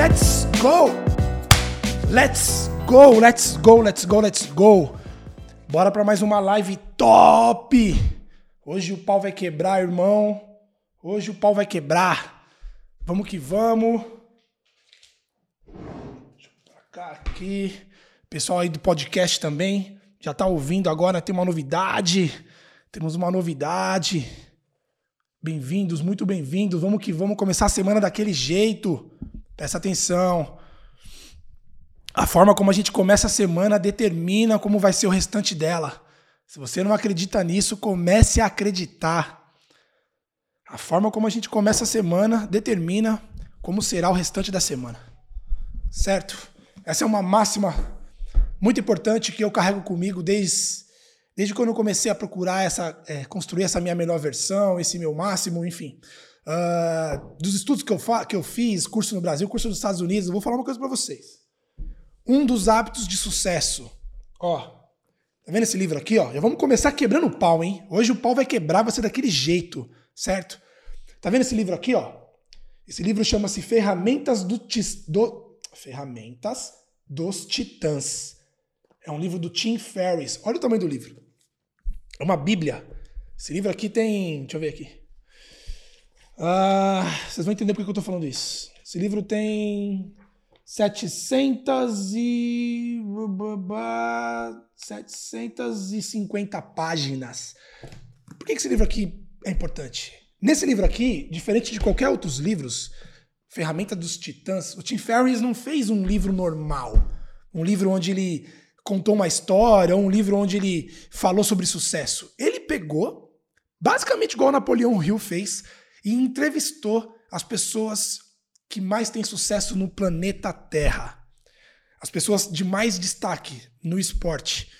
let's go! Let's go, let's go, let's go, let's go! Bora para mais uma live top! Hoje o pau vai quebrar, irmão. Hoje o pau vai quebrar. Vamos que vamos. Deixa eu cá aqui. Pessoal aí do podcast também já tá ouvindo agora, tem uma novidade. Temos uma novidade. Bem-vindos, muito bem-vindos. Vamos que vamos começar a semana daquele jeito. Presta atenção. A forma como a gente começa a semana determina como vai ser o restante dela. Se você não acredita nisso, comece a acreditar. A forma como a gente começa a semana determina como será o restante da semana. Certo? Essa é uma máxima muito importante que eu carrego comigo desde, desde quando eu comecei a procurar essa, é, construir essa minha melhor versão, esse meu máximo, enfim. Uh, dos estudos que eu, que eu fiz, curso no Brasil, curso nos Estados Unidos, eu vou falar uma coisa para vocês. Um dos hábitos de sucesso. Ó, tá vendo esse livro aqui, ó? Já vamos começar quebrando o pau, hein? Hoje o pau vai quebrar, ser daquele jeito, certo? Tá vendo esse livro aqui, ó? Esse livro chama-se Ferramentas do, do Ferramentas dos Titãs. É um livro do Tim Ferriss. Olha o tamanho do livro. É uma bíblia. Esse livro aqui tem, deixa eu ver aqui. Ah, vocês vão entender por que eu estou falando isso. Esse livro tem 700 e 750 páginas. Por que esse livro aqui é importante? Nesse livro aqui, diferente de qualquer outros livros, Ferramenta dos Titãs, o Tim Ferriss não fez um livro normal, um livro onde ele contou uma história, um livro onde ele falou sobre sucesso. Ele pegou, basicamente igual Napoleão Hill fez, e entrevistou as pessoas que mais têm sucesso no planeta Terra. As pessoas de mais destaque no esporte,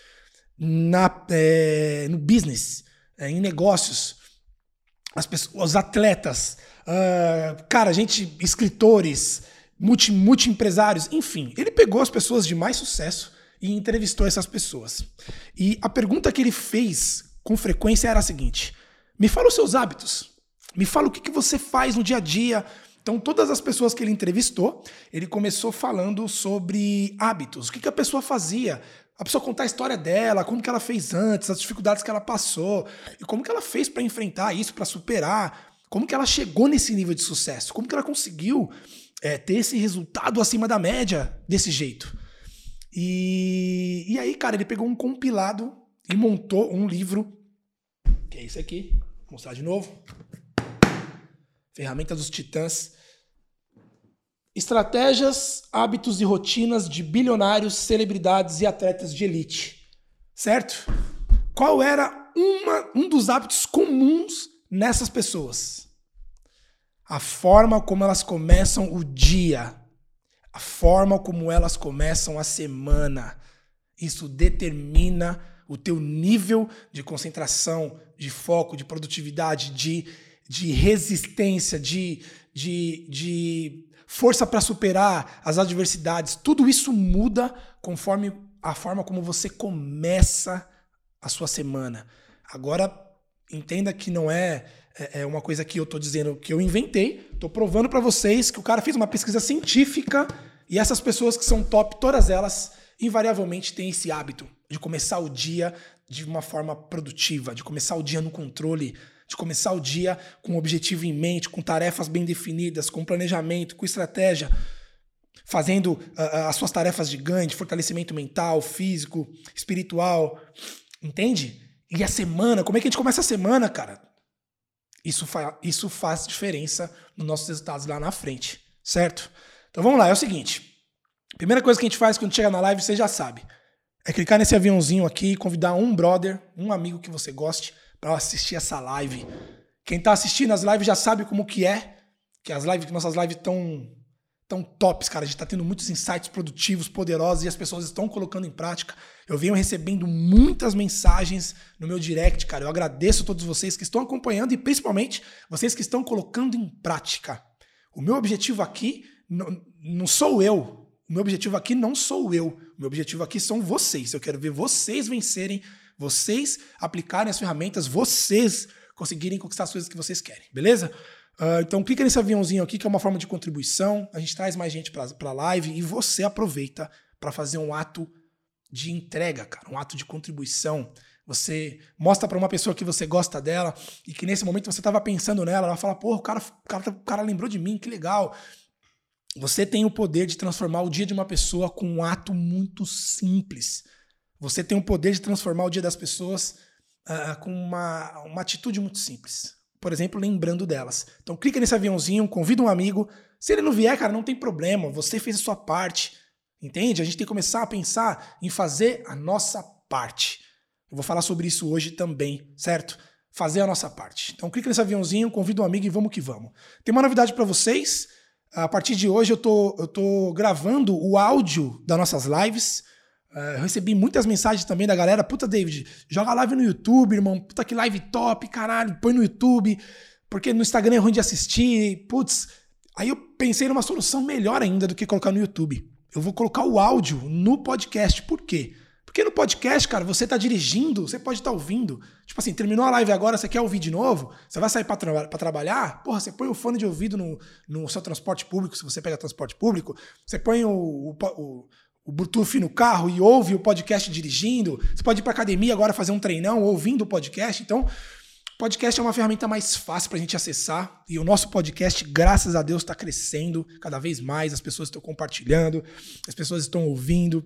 na, é, no business, é, em negócios, as pessoas, os atletas, uh, cara, gente, escritores, multi, multi-empresários, enfim. Ele pegou as pessoas de mais sucesso e entrevistou essas pessoas. E a pergunta que ele fez com frequência era a seguinte: me fala os seus hábitos. Me fala o que, que você faz no dia a dia. Então, todas as pessoas que ele entrevistou, ele começou falando sobre hábitos, o que, que a pessoa fazia. A pessoa contar a história dela, como que ela fez antes, as dificuldades que ela passou, e como que ela fez para enfrentar isso, para superar, como que ela chegou nesse nível de sucesso, como que ela conseguiu é, ter esse resultado acima da média desse jeito. E, e aí, cara, ele pegou um compilado e montou um livro, que é esse aqui, vou mostrar de novo. Ferramenta dos Titãs. Estratégias, hábitos e rotinas de bilionários, celebridades e atletas de elite. Certo? Qual era uma, um dos hábitos comuns nessas pessoas? A forma como elas começam o dia. A forma como elas começam a semana. Isso determina o teu nível de concentração, de foco, de produtividade, de de resistência, de, de, de força para superar as adversidades, tudo isso muda conforme a forma como você começa a sua semana. Agora, entenda que não é, é, é uma coisa que eu estou dizendo que eu inventei, estou provando para vocês que o cara fez uma pesquisa científica e essas pessoas que são top, todas elas, invariavelmente têm esse hábito de começar o dia de uma forma produtiva, de começar o dia no controle de começar o dia com um objetivo em mente, com tarefas bem definidas, com planejamento, com estratégia, fazendo uh, as suas tarefas de ganho, de fortalecimento mental, físico, espiritual. Entende? E a semana, como é que a gente começa a semana, cara? Isso, fa isso faz diferença nos nossos resultados lá na frente, certo? Então vamos lá, é o seguinte. Primeira coisa que a gente faz quando chega na live, você já sabe. É clicar nesse aviãozinho aqui e convidar um brother, um amigo que você goste, para assistir essa live. Quem está assistindo as lives já sabe como que é, que as lives, nossas lives estão tão tops, cara. A gente está tendo muitos insights produtivos, poderosos e as pessoas estão colocando em prática. Eu venho recebendo muitas mensagens no meu direct, cara. Eu agradeço a todos vocês que estão acompanhando e principalmente vocês que estão colocando em prática. O meu objetivo aqui não, não sou eu. O meu objetivo aqui não sou eu. O meu objetivo aqui são vocês. Eu quero ver vocês vencerem vocês aplicarem as ferramentas, vocês conseguirem conquistar as coisas que vocês querem, beleza? Uh, então clica nesse aviãozinho aqui, que é uma forma de contribuição. A gente traz mais gente para a live e você aproveita para fazer um ato de entrega, cara, um ato de contribuição. Você mostra para uma pessoa que você gosta dela e que nesse momento você estava pensando nela, ela fala, pô, o cara, cara, o cara lembrou de mim, que legal. Você tem o poder de transformar o dia de uma pessoa com um ato muito simples. Você tem o poder de transformar o dia das pessoas uh, com uma, uma atitude muito simples. Por exemplo, lembrando delas. Então clica nesse aviãozinho, convida um amigo. Se ele não vier, cara, não tem problema. Você fez a sua parte. Entende? A gente tem que começar a pensar em fazer a nossa parte. Eu vou falar sobre isso hoje também, certo? Fazer a nossa parte. Então clica nesse aviãozinho, convida um amigo e vamos que vamos. Tem uma novidade para vocês. A partir de hoje eu tô, eu tô gravando o áudio das nossas lives. Uh, eu recebi muitas mensagens também da galera. Puta, David, joga live no YouTube, irmão. Puta que live top, caralho. Põe no YouTube. Porque no Instagram é ruim de assistir. Putz. Aí eu pensei numa solução melhor ainda do que colocar no YouTube. Eu vou colocar o áudio no podcast. Por quê? Porque no podcast, cara, você tá dirigindo, você pode estar tá ouvindo. Tipo assim, terminou a live agora, você quer ouvir de novo? Você vai sair para tra trabalhar? Porra, você põe o fone de ouvido no, no seu transporte público, se você pega transporte público. Você põe o, o, o, o Bluetooth no carro e ouve o podcast dirigindo. Você pode ir pra academia agora fazer um treinão ouvindo o podcast. Então, podcast é uma ferramenta mais fácil para a gente acessar. E o nosso podcast, graças a Deus, está crescendo cada vez mais. As pessoas estão compartilhando, as pessoas estão ouvindo.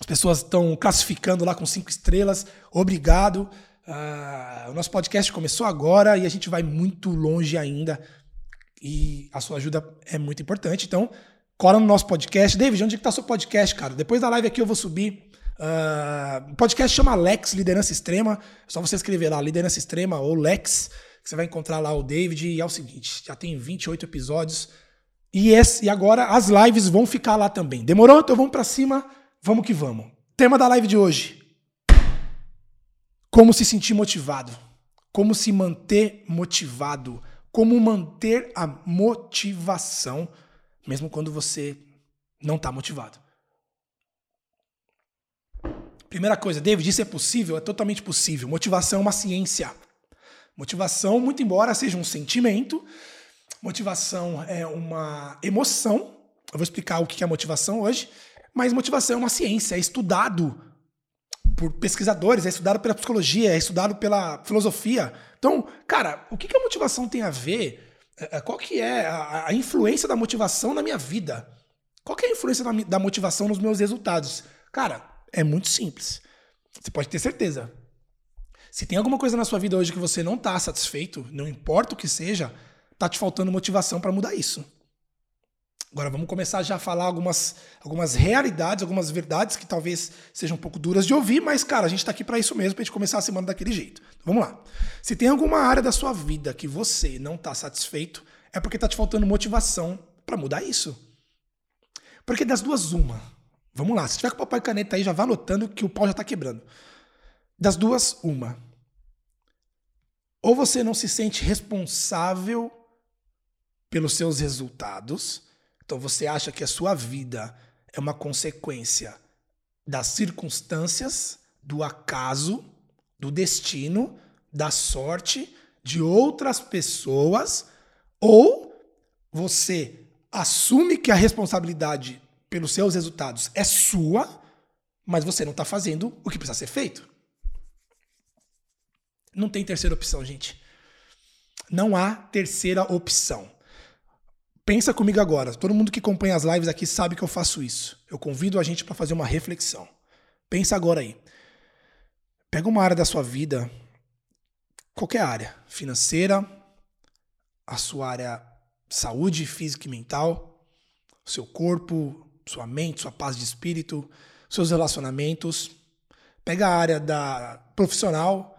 As pessoas estão classificando lá com cinco estrelas. Obrigado. Uh, o nosso podcast começou agora e a gente vai muito longe ainda. E a sua ajuda é muito importante. Então, cola no nosso podcast. David, onde está seu podcast, cara? Depois da live aqui eu vou subir. Uh, o podcast chama Lex Liderança Extrema. É só você escrever lá, Liderança Extrema ou Lex, que você vai encontrar lá o David. E é o seguinte: já tem 28 episódios. E, esse, e agora as lives vão ficar lá também. Demorou? Então vamos para cima. Vamos que vamos. Tema da live de hoje: Como se sentir motivado. Como se manter motivado. Como manter a motivação, mesmo quando você não está motivado. Primeira coisa, David, isso é possível? É totalmente possível. Motivação é uma ciência. Motivação, muito embora seja um sentimento, motivação é uma emoção. Eu vou explicar o que é motivação hoje. Mas motivação é uma ciência, é estudado por pesquisadores, é estudado pela psicologia, é estudado pela filosofia. Então, cara, o que, a motivação tem a ver? É, é, qual que é a, a influência da motivação na minha vida? Qual que é a influência da, da motivação nos meus resultados? Cara, é muito simples. Você pode ter certeza. Se tem alguma coisa na sua vida hoje que você não está satisfeito, não importa o que seja, tá te faltando motivação para mudar isso. Agora vamos começar já a falar algumas, algumas realidades, algumas verdades que talvez sejam um pouco duras de ouvir, mas, cara, a gente está aqui para isso mesmo, para gente começar a semana daquele jeito. Então, vamos lá. Se tem alguma área da sua vida que você não está satisfeito, é porque está te faltando motivação para mudar isso. Porque das duas, uma. Vamos lá, se tiver com o papai caneta aí, já vá anotando que o pau já está quebrando. Das duas, uma. Ou você não se sente responsável pelos seus resultados, então você acha que a sua vida é uma consequência das circunstâncias, do acaso, do destino, da sorte de outras pessoas, ou você assume que a responsabilidade pelos seus resultados é sua, mas você não está fazendo o que precisa ser feito. Não tem terceira opção, gente. Não há terceira opção. Pensa comigo agora. Todo mundo que acompanha as lives aqui sabe que eu faço isso. Eu convido a gente para fazer uma reflexão. Pensa agora aí. Pega uma área da sua vida, qualquer área, financeira, a sua área saúde física e mental, seu corpo, sua mente, sua paz de espírito, seus relacionamentos. Pega a área da profissional,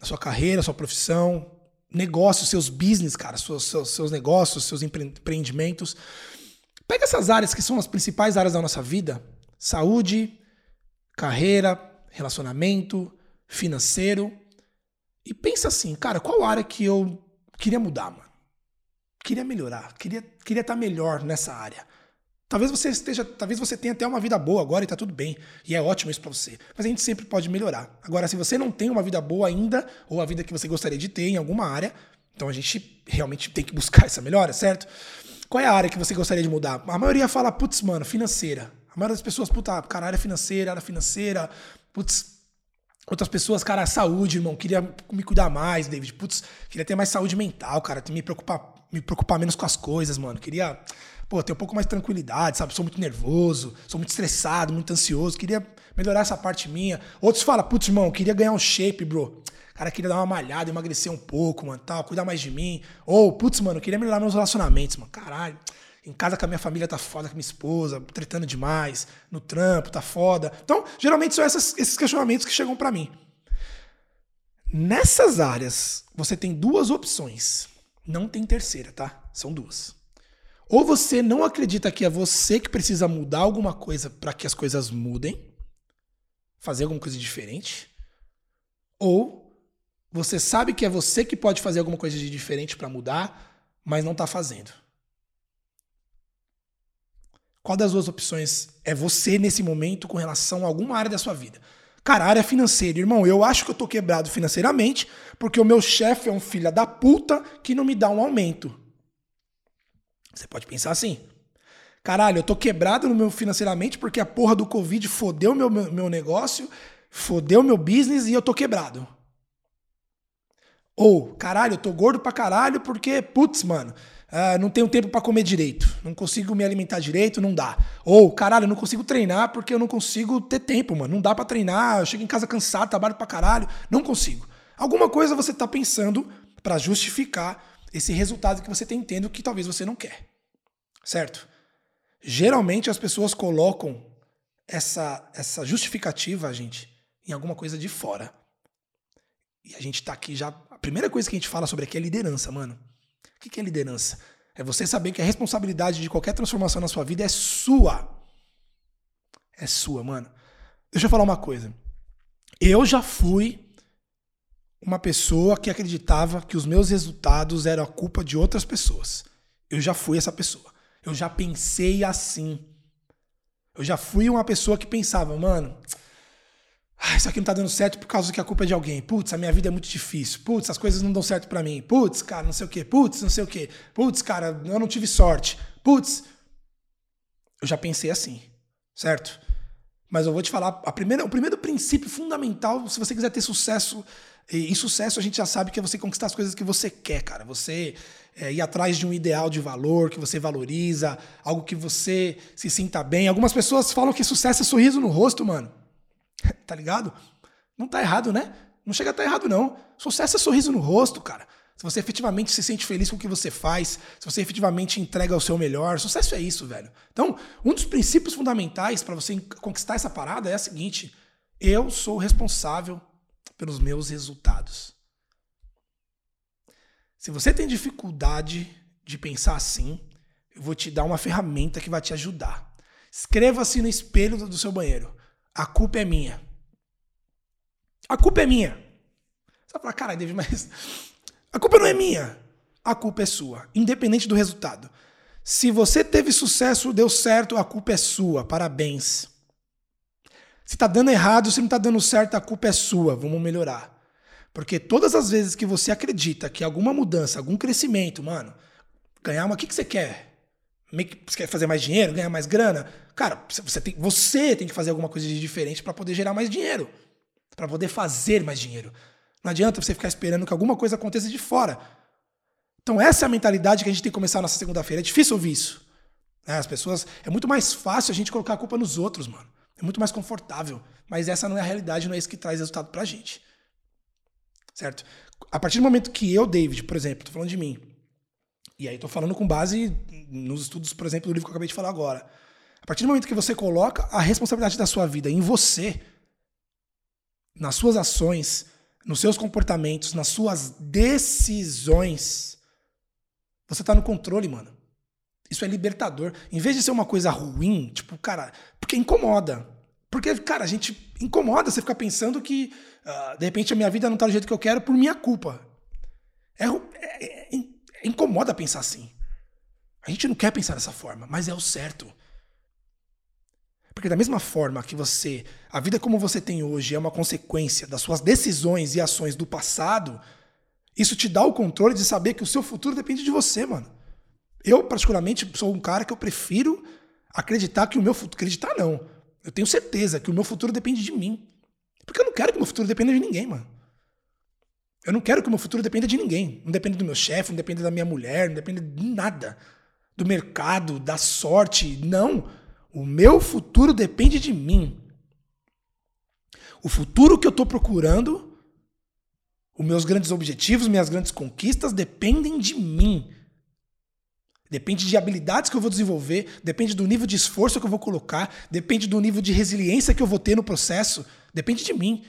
a sua carreira, a sua profissão, negócios, seus business, cara, seus, seus, seus negócios, seus empreendimentos. Pega essas áreas que são as principais áreas da nossa vida: saúde, carreira, relacionamento, financeiro. E pensa assim, cara, qual área que eu queria mudar, mano? Queria melhorar, queria queria estar melhor nessa área. Talvez você esteja, talvez você tenha até uma vida boa agora e tá tudo bem. E é ótimo isso para você. Mas a gente sempre pode melhorar. Agora, se você não tem uma vida boa ainda, ou a vida que você gostaria de ter em alguma área, Então a gente realmente tem que buscar essa melhora, certo? Qual é a área que você gostaria de mudar? A maioria fala, putz, mano, financeira. A maioria das pessoas, puta, cara, área financeira, área financeira, putz. Outras pessoas, cara, saúde, irmão, queria me cuidar mais, David. Putz, queria ter mais saúde mental, cara, me preocupar, me preocupar menos com as coisas, mano. Queria, pô, ter um pouco mais de tranquilidade, sabe? Sou muito nervoso, sou muito estressado, muito ansioso, queria melhorar essa parte minha. Outros falam, putz, irmão, queria ganhar um shape, bro. Cara, queria dar uma malhada, emagrecer um pouco, mano, tal, cuidar mais de mim. Ou, putz, mano, queria melhorar meus relacionamentos, mano. Caralho. Em casa com a minha família tá foda, com a minha esposa, tretando demais, no trampo, tá foda. Então, geralmente são essas, esses questionamentos que chegam para mim. Nessas áreas, você tem duas opções. Não tem terceira, tá? São duas. Ou você não acredita que é você que precisa mudar alguma coisa para que as coisas mudem, fazer alguma coisa diferente, ou você sabe que é você que pode fazer alguma coisa de diferente para mudar, mas não tá fazendo. Qual das duas opções é você nesse momento com relação a alguma área da sua vida? Cara, área financeira, irmão, eu acho que eu tô quebrado financeiramente porque o meu chefe é um filho da puta que não me dá um aumento. Você pode pensar assim. Caralho, eu tô quebrado no meu financeiramente porque a porra do Covid fodeu meu, meu, meu negócio, fodeu meu business e eu tô quebrado. Ou, caralho, eu tô gordo pra caralho porque, putz, mano, ah, não tenho tempo para comer direito, não consigo me alimentar direito, não dá. Ou, caralho, eu não consigo treinar porque eu não consigo ter tempo, mano. Não dá para treinar, eu chego em casa cansado, trabalho pra caralho, não consigo. Alguma coisa você tá pensando para justificar esse resultado que você tem tendo que talvez você não quer. Certo? Geralmente as pessoas colocam essa, essa justificativa, gente, em alguma coisa de fora. E a gente tá aqui já. A primeira coisa que a gente fala sobre aqui é liderança, mano. O que é liderança? É você saber que a responsabilidade de qualquer transformação na sua vida é sua. É sua, mano. Deixa eu falar uma coisa. Eu já fui uma pessoa que acreditava que os meus resultados eram a culpa de outras pessoas. Eu já fui essa pessoa. Eu já pensei assim. Eu já fui uma pessoa que pensava, mano, ah, isso aqui não tá dando certo por causa que a culpa é de alguém. Putz, a minha vida é muito difícil. Putz, as coisas não dão certo para mim. Putz, cara, não sei o quê. Putz, não sei o quê. Putz, cara, eu não tive sorte. Putz. Eu já pensei assim, certo? Mas eu vou te falar, a primeira, o primeiro princípio fundamental, se você quiser ter sucesso, e, e sucesso a gente já sabe que é você conquistar as coisas que você quer, cara. Você é, ir atrás de um ideal de valor que você valoriza, algo que você se sinta bem. Algumas pessoas falam que sucesso é sorriso no rosto, mano. tá ligado? Não tá errado, né? Não chega a estar tá errado, não. Sucesso é sorriso no rosto, cara. Se você efetivamente se sente feliz com o que você faz, se você efetivamente entrega o seu melhor, sucesso é isso, velho. Então, um dos princípios fundamentais para você conquistar essa parada é a seguinte: eu sou responsável pelos meus resultados. Se você tem dificuldade de pensar assim, eu vou te dar uma ferramenta que vai te ajudar. Escreva-se no espelho do seu banheiro. A culpa é minha. A culpa é minha. Você vai falar, cara, David, mas a culpa não é minha. A culpa é sua, independente do resultado. Se você teve sucesso, deu certo, a culpa é sua. Parabéns. Se tá dando errado, se não tá dando certo, a culpa é sua. Vamos melhorar. Porque todas as vezes que você acredita que alguma mudança, algum crescimento, mano, ganhar uma, o que, que você quer? Você quer fazer mais dinheiro, ganhar mais grana? Cara, você tem, você tem que fazer alguma coisa de diferente para poder gerar mais dinheiro. para poder fazer mais dinheiro. Não adianta você ficar esperando que alguma coisa aconteça de fora. Então, essa é a mentalidade que a gente tem que começar nessa segunda-feira. É difícil ouvir isso. É, as pessoas. É muito mais fácil a gente colocar a culpa nos outros, mano. É muito mais confortável. Mas essa não é a realidade, não é isso que traz resultado pra gente. Certo? A partir do momento que eu, David, por exemplo, tô falando de mim, e aí estou falando com base nos estudos, por exemplo, do livro que eu acabei de falar agora. A partir do momento que você coloca a responsabilidade da sua vida em você, nas suas ações, nos seus comportamentos, nas suas decisões, você está no controle, mano. Isso é libertador. Em vez de ser uma coisa ruim, tipo, cara, porque incomoda. Porque, cara, a gente incomoda você ficar pensando que, uh, de repente, a minha vida não está do jeito que eu quero por minha culpa. É, é, é, incomoda pensar assim. A gente não quer pensar dessa forma, mas é o certo. Porque da mesma forma que você, a vida como você tem hoje é uma consequência das suas decisões e ações do passado, Isso te dá o controle de saber que o seu futuro depende de você, mano. Eu, particularmente, sou um cara que eu prefiro acreditar que o meu futuro. Acreditar não. Eu tenho certeza que o meu futuro depende de mim. Porque eu não quero que o meu futuro dependa de ninguém, mano. Eu não quero que o meu futuro dependa de ninguém. Não depende do meu chefe, não depende da minha mulher, não depende de nada. Do mercado, da sorte. Não. O meu futuro depende de mim. O futuro que eu estou procurando, os meus grandes objetivos, minhas grandes conquistas dependem de mim. Depende de habilidades que eu vou desenvolver, depende do nível de esforço que eu vou colocar, depende do nível de resiliência que eu vou ter no processo, depende de mim.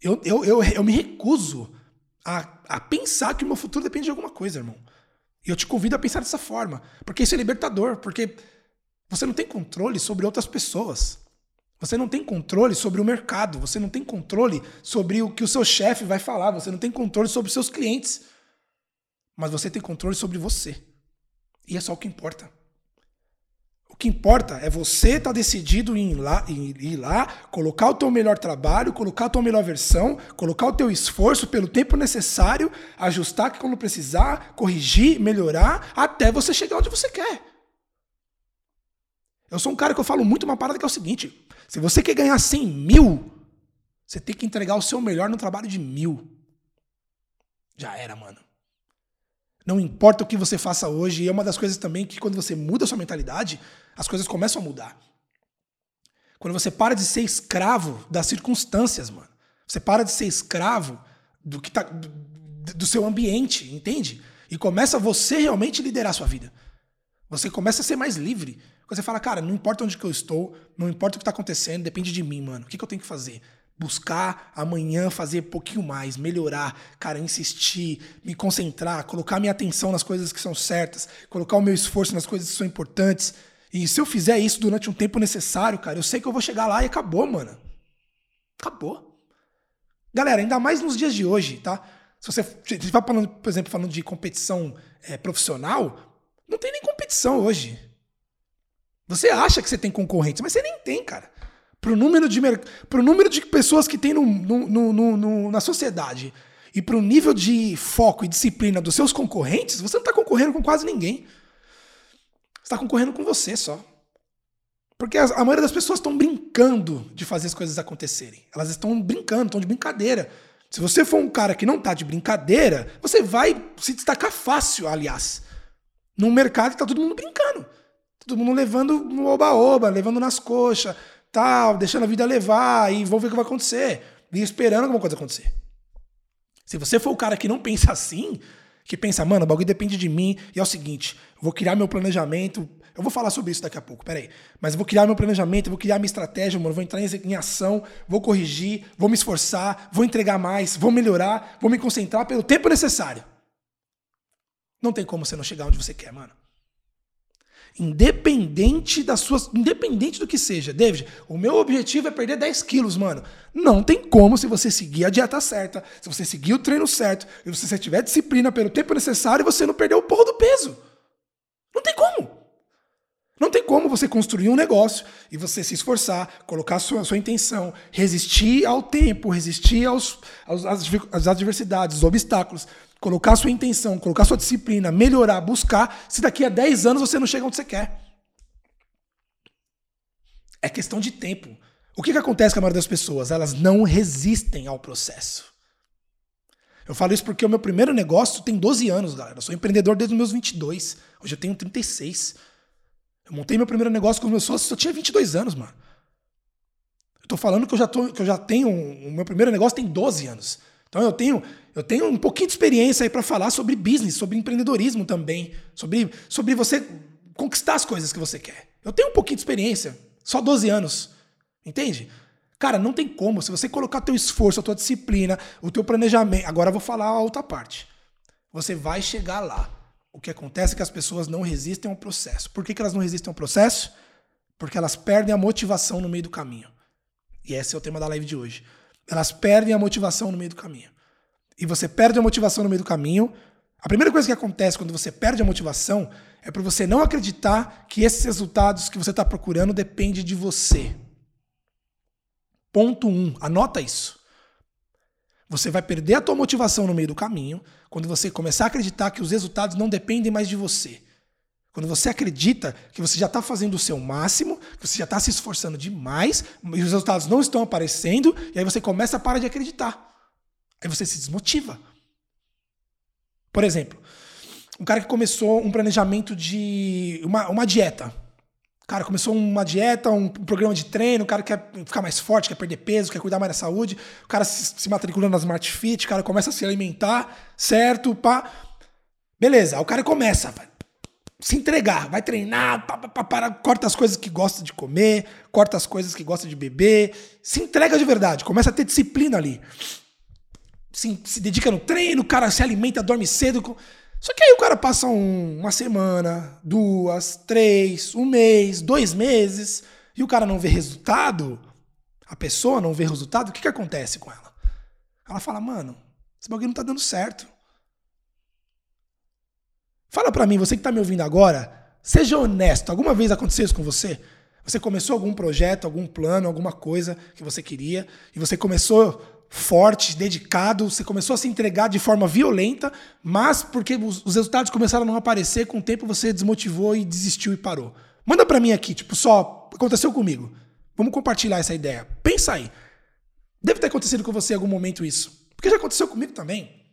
Eu, eu, eu, eu me recuso a, a pensar que o meu futuro depende de alguma coisa, irmão. E eu te convido a pensar dessa forma, porque isso é libertador, porque você não tem controle sobre outras pessoas. Você não tem controle sobre o mercado, você não tem controle sobre o que o seu chefe vai falar, você não tem controle sobre os seus clientes. Mas você tem controle sobre você. E é só o que importa. O que importa é você estar tá decidido em ir, lá, em ir lá, colocar o teu melhor trabalho, colocar a tua melhor versão, colocar o teu esforço pelo tempo necessário, ajustar quando precisar, corrigir, melhorar, até você chegar onde você quer. Eu sou um cara que eu falo muito uma parada que é o seguinte: se você quer ganhar 100 mil, você tem que entregar o seu melhor no trabalho de mil. Já era, mano. Não importa o que você faça hoje, e é uma das coisas também que quando você muda a sua mentalidade, as coisas começam a mudar. Quando você para de ser escravo das circunstâncias, mano. Você para de ser escravo do que tá do, do seu ambiente, entende? E começa você realmente liderar a sua vida. Você começa a ser mais livre. Você fala, cara, não importa onde que eu estou, não importa o que está acontecendo, depende de mim, mano. O que, que eu tenho que fazer? Buscar amanhã fazer um pouquinho mais, melhorar, cara, insistir, me concentrar, colocar minha atenção nas coisas que são certas, colocar o meu esforço nas coisas que são importantes. E se eu fizer isso durante um tempo necessário, cara, eu sei que eu vou chegar lá e acabou, mano. Acabou. Galera, ainda mais nos dias de hoje, tá? Se você vai falando, por exemplo, falando de competição é, profissional, não tem nem competição hoje. Você acha que você tem concorrentes, mas você nem tem, cara pro número de, pro número de pessoas que tem no, no, no, no na sociedade e pro nível de foco e disciplina dos seus concorrentes, você não está concorrendo com quase ninguém. Você está concorrendo com você só. Porque a, a maioria das pessoas estão brincando de fazer as coisas acontecerem. Elas estão brincando, estão de brincadeira. Se você for um cara que não tá de brincadeira, você vai se destacar fácil, aliás. Num mercado que tá todo mundo brincando. Todo mundo levando no oba-oba, levando nas coxas, tal, deixando a vida levar e vamos ver o que vai acontecer. E esperando alguma coisa acontecer. Se você for o cara que não pensa assim, que pensa, mano, o bagulho depende de mim, e é o seguinte, eu vou criar meu planejamento, eu vou falar sobre isso daqui a pouco, peraí. Mas eu vou criar meu planejamento, eu vou criar minha estratégia, mano, vou entrar em ação, vou corrigir, vou me esforçar, vou entregar mais, vou melhorar, vou me concentrar pelo tempo necessário. Não tem como você não chegar onde você quer, mano. Independente das suas. Independente do que seja. David, o meu objetivo é perder 10 quilos, mano. Não tem como se você seguir a dieta certa, se você seguir o treino certo, e se você tiver disciplina pelo tempo necessário, você não perder o porro do peso. Não tem como. Não tem como você construir um negócio e você se esforçar, colocar a sua, a sua intenção, resistir ao tempo, resistir aos, aos, às adversidades, aos obstáculos, colocar sua intenção, colocar sua disciplina, melhorar, buscar, se daqui a 10 anos você não chega onde você quer. É questão de tempo. O que, que acontece com a maioria das pessoas? Elas não resistem ao processo. Eu falo isso porque o meu primeiro negócio tem 12 anos, galera. Eu sou empreendedor desde os meus 22. Hoje eu tenho 36. Eu montei meu primeiro negócio com os meus sócios, eu tinha 22 anos, mano. Eu tô falando que eu já, tô, que eu já tenho. O meu primeiro negócio tem 12 anos. Então eu tenho, eu tenho um pouquinho de experiência aí para falar sobre business, sobre empreendedorismo também, sobre, sobre você conquistar as coisas que você quer. Eu tenho um pouquinho de experiência, só 12 anos. Entende? Cara, não tem como. Se você colocar teu esforço, a tua disciplina, o teu planejamento. Agora eu vou falar a outra parte. Você vai chegar lá. O que acontece é que as pessoas não resistem ao processo. Por que, que elas não resistem ao processo? Porque elas perdem a motivação no meio do caminho. E esse é o tema da live de hoje. Elas perdem a motivação no meio do caminho. E você perde a motivação no meio do caminho. A primeira coisa que acontece quando você perde a motivação é por você não acreditar que esses resultados que você está procurando dependem de você. Ponto 1. Um, anota isso. Você vai perder a tua motivação no meio do caminho quando você começar a acreditar que os resultados não dependem mais de você. Quando você acredita que você já está fazendo o seu máximo, que você já está se esforçando demais, e os resultados não estão aparecendo, e aí você começa a parar de acreditar. Aí você se desmotiva. Por exemplo, um cara que começou um planejamento de uma, uma dieta. O cara começou uma dieta, um programa de treino, o cara quer ficar mais forte, quer perder peso, quer cuidar mais da saúde, o cara se, se matricula na Smart Fit, o cara começa a se alimentar, certo? Pá. Beleza, o cara começa, vai se entregar, vai treinar, pá, pá, pá, corta as coisas que gosta de comer, corta as coisas que gosta de beber, se entrega de verdade, começa a ter disciplina ali. Se, se dedica no treino, o cara se alimenta, dorme cedo. Só que aí o cara passa um, uma semana, duas, três, um mês, dois meses, e o cara não vê resultado, a pessoa não vê resultado, o que, que acontece com ela? Ela fala, mano, esse bagulho não tá dando certo. Fala para mim, você que tá me ouvindo agora, seja honesto, alguma vez aconteceu isso com você? Você começou algum projeto, algum plano, alguma coisa que você queria, e você começou forte, dedicado, você começou a se entregar de forma violenta, mas porque os, os resultados começaram a não aparecer, com o tempo você desmotivou e desistiu e parou. Manda para mim aqui, tipo, só aconteceu comigo. Vamos compartilhar essa ideia. Pensa aí. Deve ter acontecido com você em algum momento isso. Porque já aconteceu comigo também.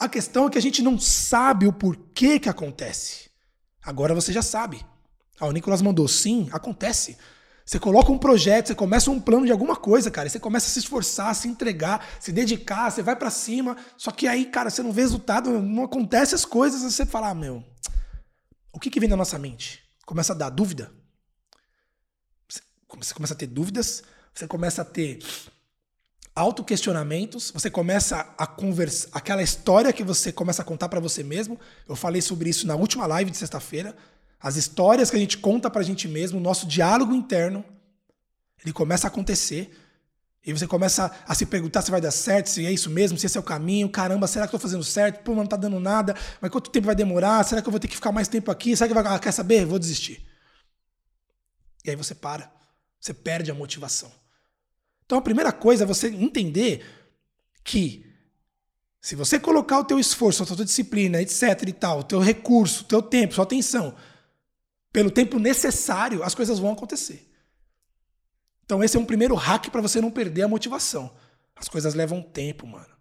A questão é que a gente não sabe o porquê que acontece. Agora você já sabe. Ah, o Nicolas mandou sim, acontece. Você coloca um projeto, você começa um plano de alguma coisa, cara, você começa a se esforçar, se entregar, se dedicar, você vai para cima, só que aí, cara, você não vê resultado, não acontece as coisas, você fala, ah, meu, o que que vem na nossa mente? Começa a dar dúvida. Você começa a ter dúvidas, você começa a ter autoquestionamentos, você começa a conversar, aquela história que você começa a contar para você mesmo. Eu falei sobre isso na última live de sexta-feira. As histórias que a gente conta pra gente mesmo, o nosso diálogo interno, ele começa a acontecer. E você começa a se perguntar se vai dar certo, se é isso mesmo, se esse é o caminho. Caramba, será que eu tô fazendo certo? Pô, não tá dando nada. Mas quanto tempo vai demorar? Será que eu vou ter que ficar mais tempo aqui? Será que vai. Ah, quer saber? Vou desistir. E aí você para. Você perde a motivação. Então a primeira coisa é você entender que se você colocar o teu esforço, a tua disciplina, etc e tal, o teu recurso, o teu tempo, sua atenção, pelo tempo necessário, as coisas vão acontecer. Então esse é um primeiro hack para você não perder a motivação. As coisas levam tempo, mano.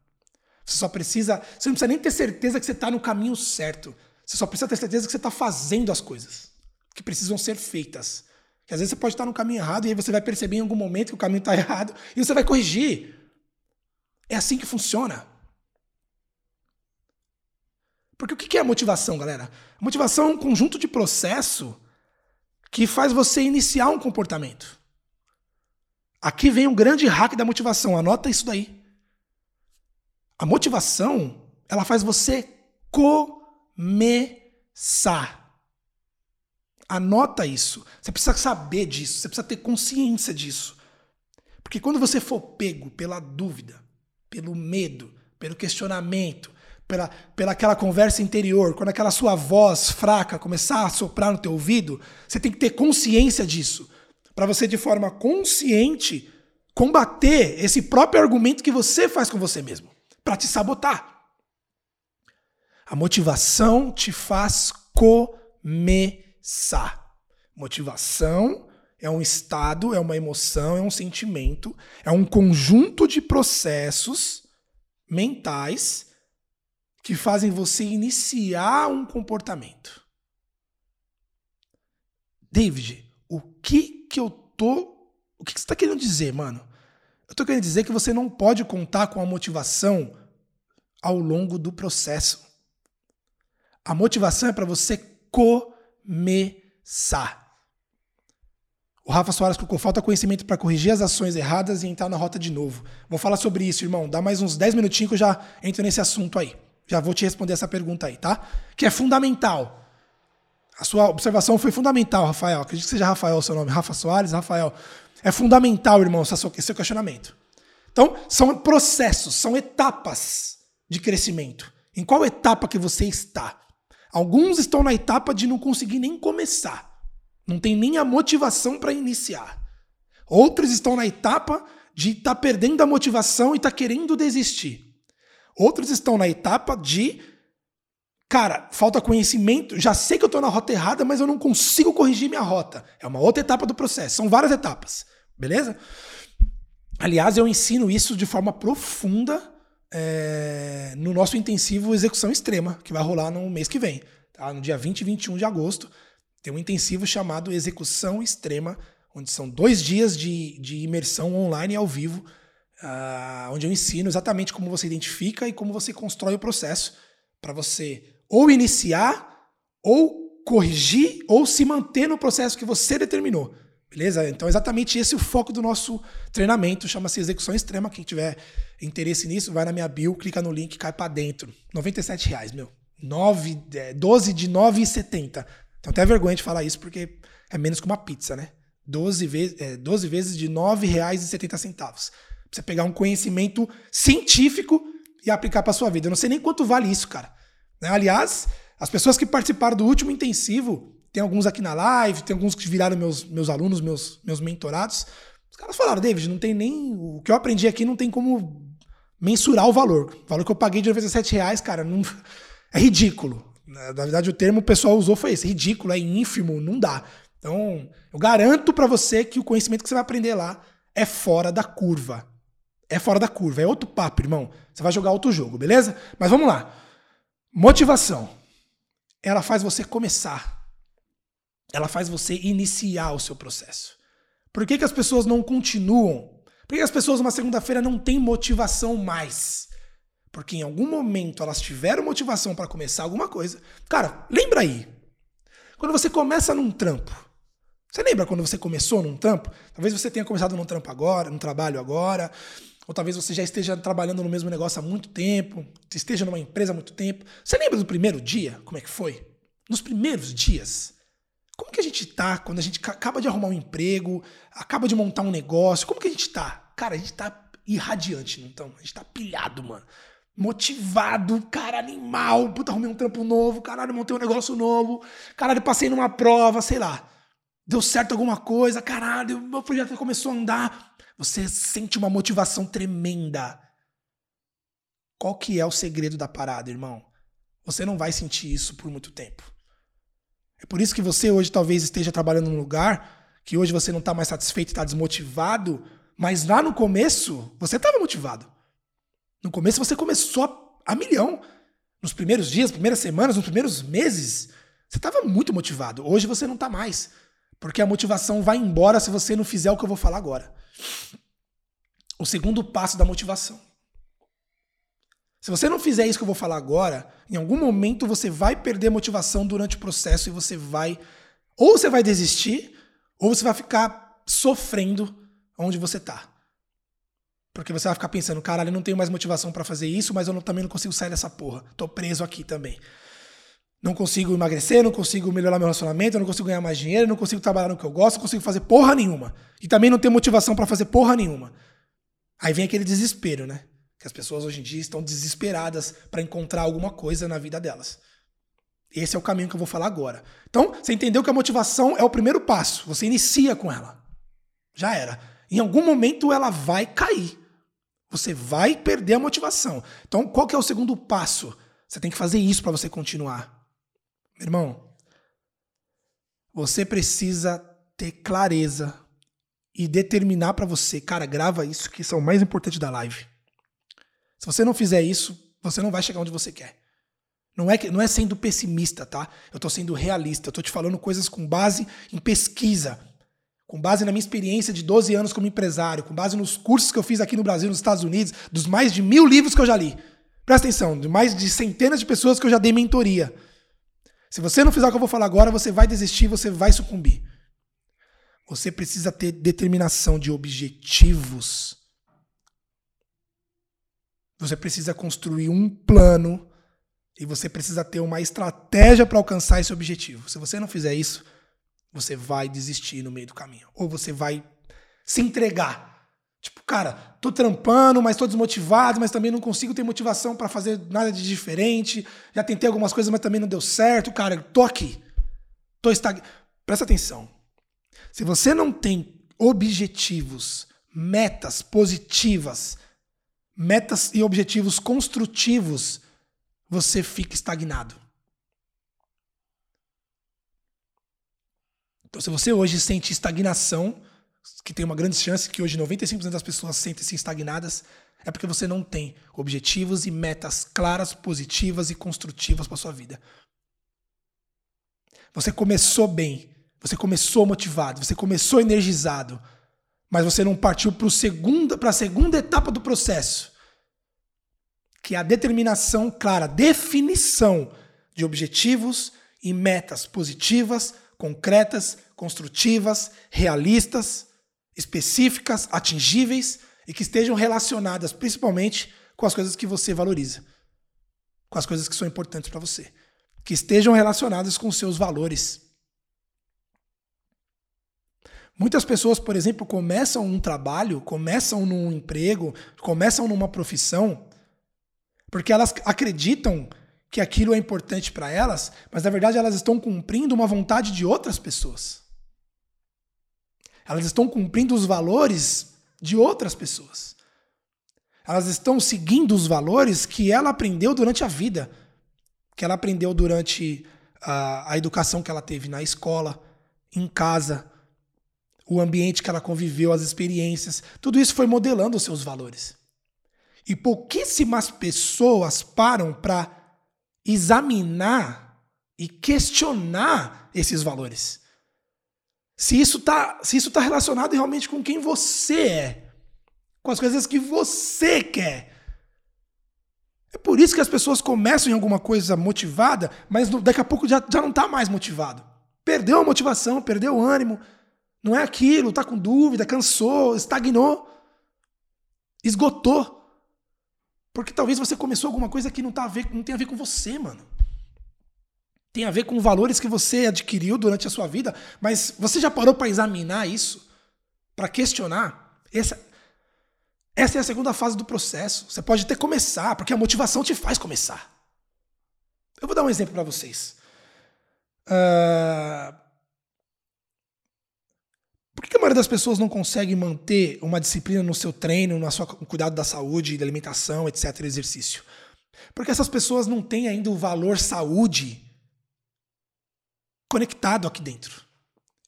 Você só precisa, você não precisa nem ter certeza que você está no caminho certo. Você só precisa ter certeza que você está fazendo as coisas que precisam ser feitas. Que às vezes você pode estar no caminho errado e aí você vai perceber em algum momento que o caminho está errado e você vai corrigir. É assim que funciona. Porque o que é a motivação, galera? A motivação é um conjunto de processo que faz você iniciar um comportamento. Aqui vem um grande hack da motivação, anota isso daí. A motivação, ela faz você começar. Anota isso. Você precisa saber disso, você precisa ter consciência disso. Porque quando você for pego pela dúvida, pelo medo, pelo questionamento, pela, pela aquela conversa interior, quando aquela sua voz fraca começar a soprar no teu ouvido, você tem que ter consciência disso, para você de forma consciente combater esse próprio argumento que você faz com você mesmo, para te sabotar. A motivação te faz começar. Motivação é um estado, é uma emoção, é um sentimento, é um conjunto de processos mentais que fazem você iniciar um comportamento. David, o que que eu tô. O que, que você está querendo dizer, mano? Eu tô querendo dizer que você não pode contar com a motivação ao longo do processo. A motivação é para você começar. O Rafa Soares colocou falta conhecimento para corrigir as ações erradas e entrar na rota de novo. Vou falar sobre isso, irmão. Dá mais uns 10 minutinhos que eu já entro nesse assunto aí. Já vou te responder essa pergunta aí, tá? Que é fundamental. A sua observação foi fundamental, Rafael. Acredito que seja Rafael o seu nome. Rafa Soares, Rafael. É fundamental, irmão, esse seu questionamento. Então, são processos, são etapas de crescimento. Em qual etapa que você está? Alguns estão na etapa de não conseguir nem começar. Não tem nem a motivação para iniciar. Outros estão na etapa de estar tá perdendo a motivação e estar tá querendo desistir. Outros estão na etapa de cara, falta conhecimento, já sei que eu estou na rota errada, mas eu não consigo corrigir minha rota. É uma outra etapa do processo, são várias etapas, beleza? Aliás, eu ensino isso de forma profunda é, no nosso intensivo Execução Extrema, que vai rolar no mês que vem, tá? no dia 20 e 21 de agosto. Tem um intensivo chamado Execução Extrema, onde são dois dias de, de imersão online e ao vivo, uh, onde eu ensino exatamente como você identifica e como você constrói o processo para você ou iniciar, ou corrigir, ou se manter no processo que você determinou. Beleza? Então, exatamente esse é o foco do nosso treinamento. Chama-se Execução Extrema. Quem tiver interesse nisso, vai na minha bio, clica no link, cai para dentro. R$ reais, meu. 9, 12 é, de 9,70. Então, até vergonha de falar isso, porque é menos que uma pizza, né? 12 vezes, é, 12 vezes de R$ 9,70. Pra você pegar um conhecimento científico e aplicar para sua vida. Eu não sei nem quanto vale isso, cara. Né? Aliás, as pessoas que participaram do último intensivo, tem alguns aqui na live, tem alguns que viraram meus, meus alunos, meus, meus mentorados. Os caras falaram, David, não tem nem. O que eu aprendi aqui não tem como mensurar o valor. O valor que eu paguei de 97 reais, cara, não, é ridículo. Na verdade, o termo o pessoal usou foi esse: ridículo, é ínfimo, não dá. Então, eu garanto para você que o conhecimento que você vai aprender lá é fora da curva. É fora da curva, é outro papo, irmão. Você vai jogar outro jogo, beleza? Mas vamos lá. Motivação. Ela faz você começar. Ela faz você iniciar o seu processo. Por que, que as pessoas não continuam? Por que as pessoas uma segunda-feira não têm motivação mais? Porque em algum momento elas tiveram motivação para começar alguma coisa. Cara, lembra aí. Quando você começa num trampo. Você lembra quando você começou num trampo? Talvez você tenha começado num trampo agora, num trabalho agora. Ou talvez você já esteja trabalhando no mesmo negócio há muito tempo, esteja numa empresa há muito tempo. Você lembra do primeiro dia? Como é que foi? Nos primeiros dias. Como que a gente tá quando a gente acaba de arrumar um emprego, acaba de montar um negócio? Como que a gente tá? Cara, a gente tá irradiante, não então? A gente tá pilhado, mano. Motivado, cara, animal. Puta, arrumei um trampo novo, caralho, montei um negócio novo. Caralho, passei numa prova, sei lá. Deu certo alguma coisa, caralho, meu projeto começou a andar. Você sente uma motivação tremenda. Qual que é o segredo da parada, irmão? Você não vai sentir isso por muito tempo. É por isso que você hoje talvez esteja trabalhando num lugar que hoje você não está mais satisfeito, está desmotivado, mas lá no começo você estava motivado. No começo você começou a, milhão. Nos primeiros dias, primeiras semanas, nos primeiros meses, você estava muito motivado. Hoje você não está mais. Porque a motivação vai embora se você não fizer o que eu vou falar agora. O segundo passo da motivação. Se você não fizer isso que eu vou falar agora, em algum momento você vai perder a motivação durante o processo e você vai. Ou você vai desistir, ou você vai ficar sofrendo onde você está. Porque você vai ficar pensando, caralho, eu não tenho mais motivação para fazer isso, mas eu não, também não consigo sair dessa porra. Tô preso aqui também. Não consigo emagrecer, não consigo melhorar meu relacionamento, não consigo ganhar mais dinheiro, não consigo trabalhar no que eu gosto, não consigo fazer porra nenhuma. E também não tenho motivação para fazer porra nenhuma. Aí vem aquele desespero, né? Que as pessoas hoje em dia estão desesperadas para encontrar alguma coisa na vida delas. Esse é o caminho que eu vou falar agora. Então, você entendeu que a motivação é o primeiro passo. Você inicia com ela. Já era. Em algum momento ela vai cair. Você vai perder a motivação. Então, qual que é o segundo passo? Você tem que fazer isso para você continuar. Meu irmão, você precisa ter clareza e determinar para você, cara, grava isso que isso é o mais importante da live. Se você não fizer isso, você não vai chegar onde você quer. Não é, que, não é sendo pessimista, tá? Eu tô sendo realista. Eu tô te falando coisas com base em pesquisa, com base na minha experiência de 12 anos como empresário, com base nos cursos que eu fiz aqui no Brasil, nos Estados Unidos, dos mais de mil livros que eu já li. Presta atenção, de mais de centenas de pessoas que eu já dei mentoria. Se você não fizer o que eu vou falar agora, você vai desistir, você vai sucumbir. Você precisa ter determinação de objetivos. Você precisa construir um plano e você precisa ter uma estratégia para alcançar esse objetivo. Se você não fizer isso, você vai desistir no meio do caminho. Ou você vai se entregar Tipo, cara, tô trampando, mas tô desmotivado, mas também não consigo ter motivação para fazer nada de diferente. Já tentei algumas coisas, mas também não deu certo. Cara, tô aqui. Tô estag... Presta atenção. Se você não tem objetivos, metas positivas, metas e objetivos construtivos, você fica estagnado. Então, se você hoje sente estagnação, que tem uma grande chance que hoje 95% das pessoas sentem-se estagnadas, é porque você não tem objetivos e metas claras, positivas e construtivas para sua vida. Você começou bem, você começou motivado, você começou energizado, mas você não partiu para a segunda etapa do processo, que é a determinação clara, definição de objetivos e metas positivas, concretas, construtivas, realistas, específicas, atingíveis e que estejam relacionadas principalmente com as coisas que você valoriza, com as coisas que são importantes para você, que estejam relacionadas com seus valores. Muitas pessoas, por exemplo, começam um trabalho, começam num emprego, começam numa profissão, porque elas acreditam que aquilo é importante para elas, mas na verdade elas estão cumprindo uma vontade de outras pessoas. Elas estão cumprindo os valores de outras pessoas. Elas estão seguindo os valores que ela aprendeu durante a vida, que ela aprendeu durante a, a educação que ela teve na escola, em casa, o ambiente que ela conviveu, as experiências. Tudo isso foi modelando os seus valores. E pouquíssimas pessoas param para examinar e questionar esses valores. Se isso está se isso tá relacionado realmente com quem você é, com as coisas que você quer. É por isso que as pessoas começam em alguma coisa motivada, mas daqui a pouco já, já não está mais motivado. Perdeu a motivação, perdeu o ânimo. Não é aquilo, está com dúvida, cansou, estagnou, esgotou. Porque talvez você começou alguma coisa que não, tá a ver, não tem a ver com você, mano tem a ver com valores que você adquiriu durante a sua vida, mas você já parou para examinar isso? Para questionar? Essa, essa é a segunda fase do processo. Você pode até começar, porque a motivação te faz começar. Eu vou dar um exemplo para vocês. Uh... Por que a maioria das pessoas não consegue manter uma disciplina no seu treino, no seu cuidado da saúde, da alimentação, etc., exercício? Porque essas pessoas não têm ainda o valor saúde conectado aqui dentro.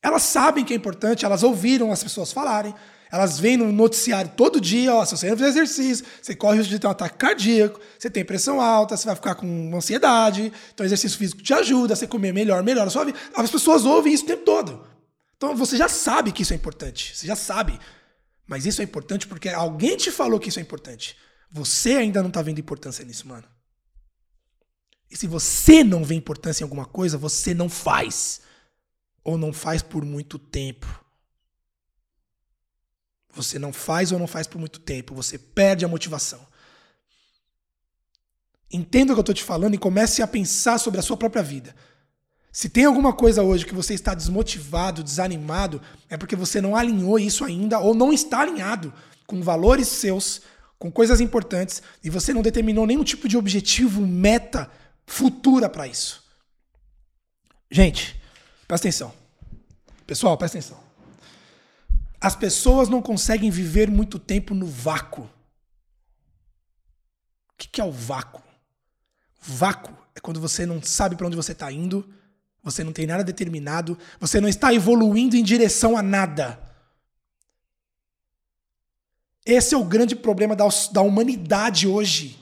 Elas sabem que é importante, elas ouviram as pessoas falarem, elas veem no noticiário todo dia, ó, se você não fizer exercício, você corre o risco de ter um ataque cardíaco, você tem pressão alta, você vai ficar com ansiedade, então exercício físico te ajuda, você comer melhor, melhor a sua vida. As pessoas ouvem isso o tempo todo. Então você já sabe que isso é importante, você já sabe. Mas isso é importante porque alguém te falou que isso é importante. Você ainda não está vendo importância nisso, mano. E se você não vê importância em alguma coisa, você não faz. Ou não faz por muito tempo. Você não faz ou não faz por muito tempo. Você perde a motivação. Entenda o que eu estou te falando e comece a pensar sobre a sua própria vida. Se tem alguma coisa hoje que você está desmotivado, desanimado, é porque você não alinhou isso ainda ou não está alinhado com valores seus, com coisas importantes e você não determinou nenhum tipo de objetivo, meta futura para isso. Gente, presta atenção. Pessoal, presta atenção. As pessoas não conseguem viver muito tempo no vácuo. O que é o vácuo? Vácuo é quando você não sabe para onde você está indo, você não tem nada determinado, você não está evoluindo em direção a nada. Esse é o grande problema da, da humanidade hoje.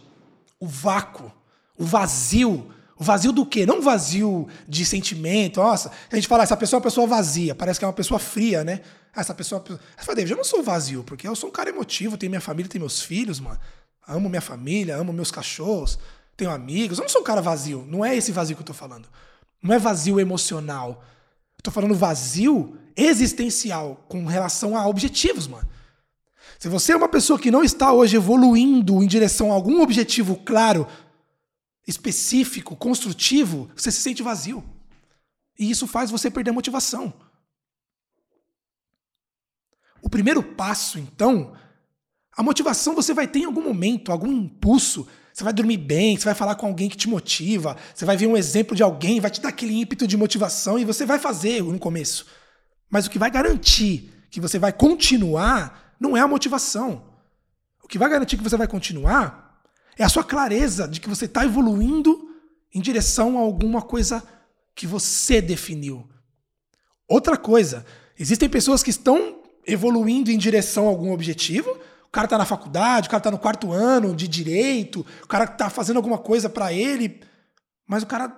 O vácuo o vazio. O vazio do quê? Não vazio de sentimento. Nossa, a gente fala, essa pessoa é uma pessoa vazia, parece que é uma pessoa fria, né? Essa pessoa. Eu falei, David, eu não sou vazio, porque eu sou um cara emotivo, tenho minha família, tenho meus filhos, mano. Amo minha família, amo meus cachorros, tenho amigos. Eu não sou um cara vazio. Não é esse vazio que eu tô falando. Não é vazio emocional. Tô falando vazio existencial, com relação a objetivos, mano. Se você é uma pessoa que não está hoje evoluindo em direção a algum objetivo claro específico, construtivo, você se sente vazio. E isso faz você perder a motivação. O primeiro passo, então, a motivação você vai ter em algum momento, algum impulso. Você vai dormir bem, você vai falar com alguém que te motiva, você vai ver um exemplo de alguém, vai te dar aquele ímpeto de motivação e você vai fazer no começo. Mas o que vai garantir que você vai continuar não é a motivação. O que vai garantir que você vai continuar é a sua clareza de que você está evoluindo em direção a alguma coisa que você definiu. Outra coisa, existem pessoas que estão evoluindo em direção a algum objetivo. O cara está na faculdade, o cara está no quarto ano de direito, o cara está fazendo alguma coisa para ele, mas o cara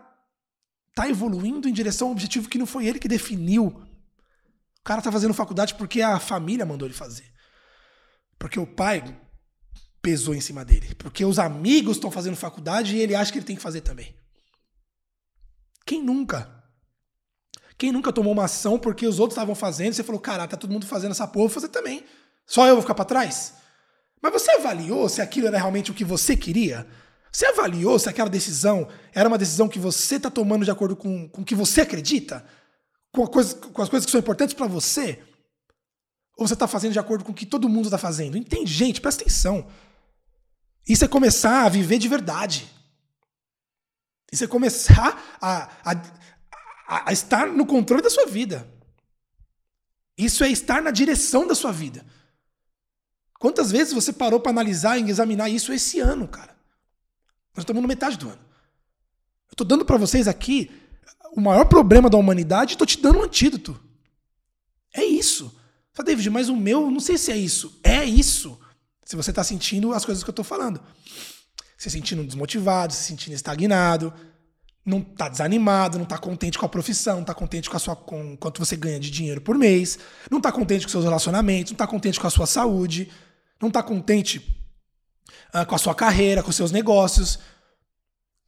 está evoluindo em direção a um objetivo que não foi ele que definiu. O cara está fazendo faculdade porque a família mandou ele fazer. Porque o pai pesou em cima dele. Porque os amigos estão fazendo faculdade e ele acha que ele tem que fazer também. Quem nunca? Quem nunca tomou uma ação porque os outros estavam fazendo você falou, cara, tá todo mundo fazendo essa porra, vou fazer também. Só eu vou ficar para trás? Mas você avaliou se aquilo era realmente o que você queria? Você avaliou se aquela decisão era uma decisão que você está tomando de acordo com, com o que você acredita? Com, coisa, com as coisas que são importantes para você? Ou você está fazendo de acordo com o que todo mundo está fazendo? Entende, gente, presta atenção. Isso é começar a viver de verdade. Isso é começar a, a, a estar no controle da sua vida. Isso é estar na direção da sua vida. Quantas vezes você parou para analisar e examinar isso esse ano, cara? Nós estamos na metade do ano. Eu estou dando para vocês aqui o maior problema da humanidade e estou te dando um antídoto. É isso. Fala, David, mas o meu, não sei se é isso. É isso. Se você está sentindo as coisas que eu estou falando. Se sentindo desmotivado, se sentindo estagnado, não está desanimado, não está contente com a profissão, não está contente com a sua com quanto você ganha de dinheiro por mês, não está contente com seus relacionamentos, não está contente com a sua saúde, não está contente uh, com a sua carreira, com seus negócios,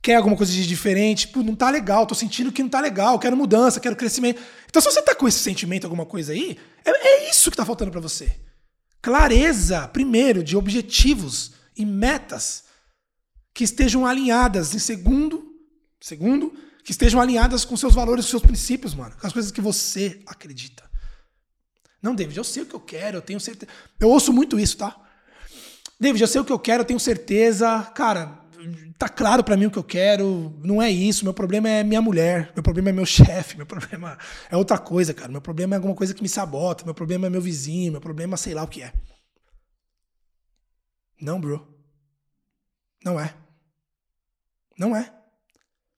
quer alguma coisa de diferente, Pô, não tá legal, tô sentindo que não tá legal, quero mudança, quero crescimento. Então, se você tá com esse sentimento, alguma coisa aí, é, é isso que tá faltando para você. Clareza, primeiro, de objetivos e metas que estejam alinhadas. Em segundo, segundo, que estejam alinhadas com seus valores, seus princípios, mano, com as coisas que você acredita. Não, David, eu sei o que eu quero, eu tenho certeza. Eu ouço muito isso, tá? David, eu sei o que eu quero, eu tenho certeza. Cara, tá claro para mim o que eu quero, não é isso. Meu problema é minha mulher, meu problema é meu chefe, meu problema é outra coisa, cara. Meu problema é alguma coisa que me sabota, meu problema é meu vizinho, meu problema é sei lá o que é. Não, bro. Não é. Não é.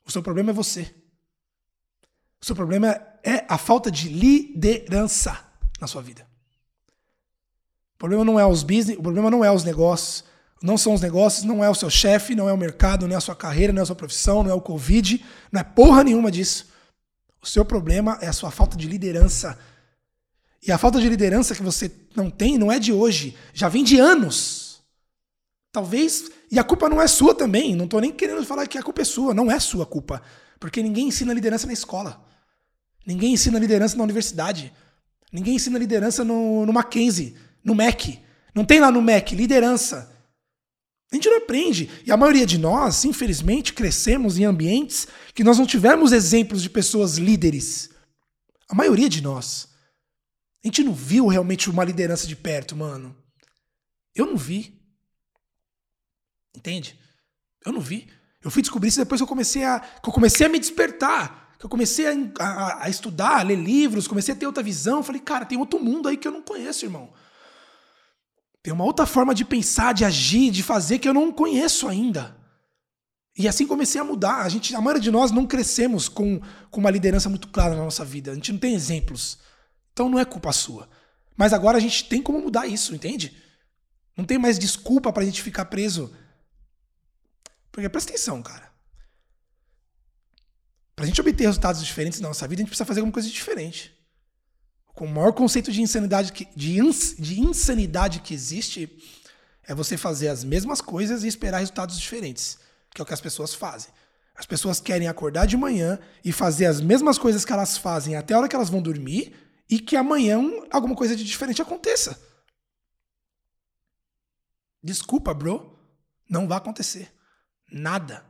O seu problema é você. O seu problema é a falta de liderança na sua vida. O problema não é os business, o problema não é os negócios, não são os negócios, não é o seu chefe, não é o mercado, não é a sua carreira, não é a sua profissão, não é o Covid, não é porra nenhuma disso. O seu problema é a sua falta de liderança. E a falta de liderança que você não tem não é de hoje, já vem de anos. Talvez, e a culpa não é sua também, não estou nem querendo falar que a culpa é sua, não é sua culpa. Porque ninguém ensina liderança na escola. Ninguém ensina liderança na universidade. Ninguém ensina liderança no, no Mackenzie no MEC. Não tem lá no MEC liderança. A gente não aprende. E a maioria de nós, infelizmente, crescemos em ambientes que nós não tivemos exemplos de pessoas líderes. A maioria de nós. A gente não viu realmente uma liderança de perto, mano. Eu não vi. Entende? Eu não vi. Eu fui descobrir isso depois que eu comecei a, que eu comecei a me despertar. Que eu comecei a, a, a estudar, a ler livros, comecei a ter outra visão. Falei, cara, tem outro mundo aí que eu não conheço, irmão. Tem uma outra forma de pensar, de agir, de fazer que eu não conheço ainda. E assim comecei a mudar. A, gente, a maioria de nós não crescemos com, com uma liderança muito clara na nossa vida. A gente não tem exemplos. Então não é culpa sua. Mas agora a gente tem como mudar isso, entende? Não tem mais desculpa pra gente ficar preso. Porque presta atenção, cara. Pra gente obter resultados diferentes na nossa vida, a gente precisa fazer alguma coisa diferente com o maior conceito de insanidade que, de, ins, de insanidade que existe é você fazer as mesmas coisas e esperar resultados diferentes, que é o que as pessoas fazem. As pessoas querem acordar de manhã e fazer as mesmas coisas que elas fazem até a hora que elas vão dormir e que amanhã alguma coisa de diferente aconteça. Desculpa, bro. Não vai acontecer. Nada.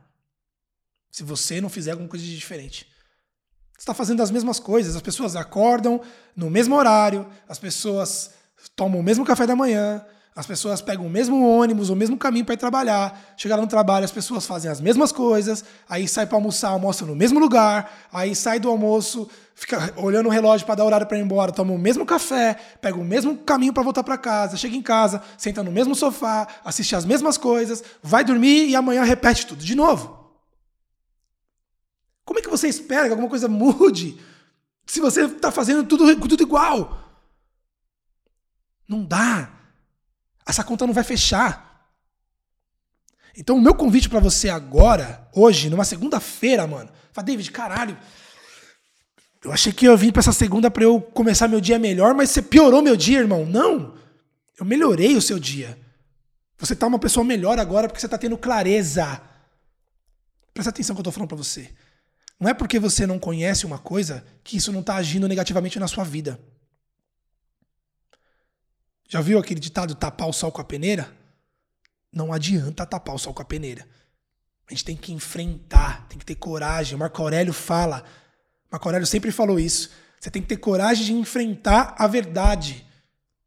Se você não fizer alguma coisa de diferente está fazendo as mesmas coisas. As pessoas acordam no mesmo horário, as pessoas tomam o mesmo café da manhã, As pessoas pegam o mesmo ônibus, o mesmo caminho para ir trabalhar. Chegaram no trabalho, as pessoas fazem as mesmas coisas. Aí sai para almoçar, almoça no mesmo lugar. Aí sai do almoço, fica olhando o relógio para dar horário para ir embora, toma o mesmo café, pega o mesmo caminho para voltar para casa, chega em casa, senta no mesmo sofá, assiste as mesmas coisas, vai dormir e amanhã repete tudo de novo. Como é que você espera que alguma coisa mude se você está fazendo tudo, tudo igual? Não dá. Essa conta não vai fechar. Então, o meu convite para você agora, hoje, numa segunda-feira, mano, fala, David, caralho, eu achei que eu vim para essa segunda para eu começar meu dia melhor, mas você piorou meu dia, irmão. Não. Eu melhorei o seu dia. Você tá uma pessoa melhor agora porque você tá tendo clareza. Presta atenção que eu tô falando para você. Não é porque você não conhece uma coisa que isso não tá agindo negativamente na sua vida. Já viu aquele ditado tapar o sol com a peneira? Não adianta tapar o sol com a peneira. A gente tem que enfrentar, tem que ter coragem. O Marco Aurélio fala, Marco Aurélio sempre falou isso. Você tem que ter coragem de enfrentar a verdade.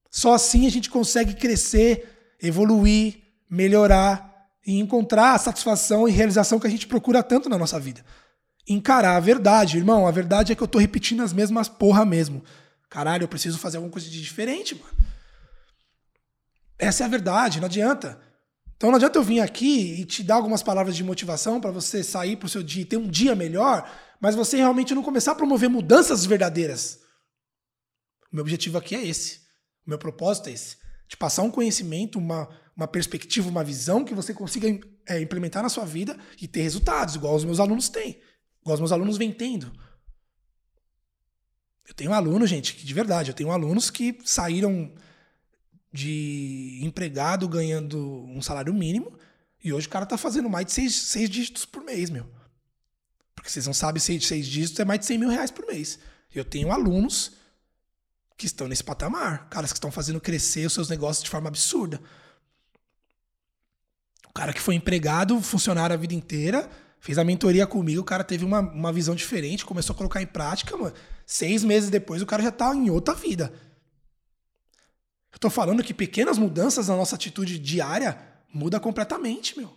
Só assim a gente consegue crescer, evoluir, melhorar e encontrar a satisfação e realização que a gente procura tanto na nossa vida. Encarar a verdade, irmão. A verdade é que eu tô repetindo as mesmas porra mesmo. Caralho, eu preciso fazer alguma coisa de diferente, mano. Essa é a verdade, não adianta. Então não adianta eu vir aqui e te dar algumas palavras de motivação para você sair pro seu dia e ter um dia melhor, mas você realmente não começar a promover mudanças verdadeiras. O meu objetivo aqui é esse. O meu propósito é esse. De passar um conhecimento, uma, uma perspectiva, uma visão que você consiga é, implementar na sua vida e ter resultados, igual os meus alunos têm. Igual os meus alunos vêm tendo. Eu tenho alunos, gente, que de verdade, eu tenho alunos que saíram de empregado ganhando um salário mínimo e hoje o cara tá fazendo mais de seis, seis dígitos por mês, meu. Porque vocês não sabem, seis, seis dígitos é mais de 100 mil reais por mês. Eu tenho alunos que estão nesse patamar, caras que estão fazendo crescer os seus negócios de forma absurda. O cara que foi empregado, funcionário a vida inteira, fez a mentoria comigo, o cara teve uma, uma visão diferente, começou a colocar em prática, mano. Seis meses depois, o cara já tá em outra vida. Eu estou falando que pequenas mudanças na nossa atitude diária muda completamente, meu,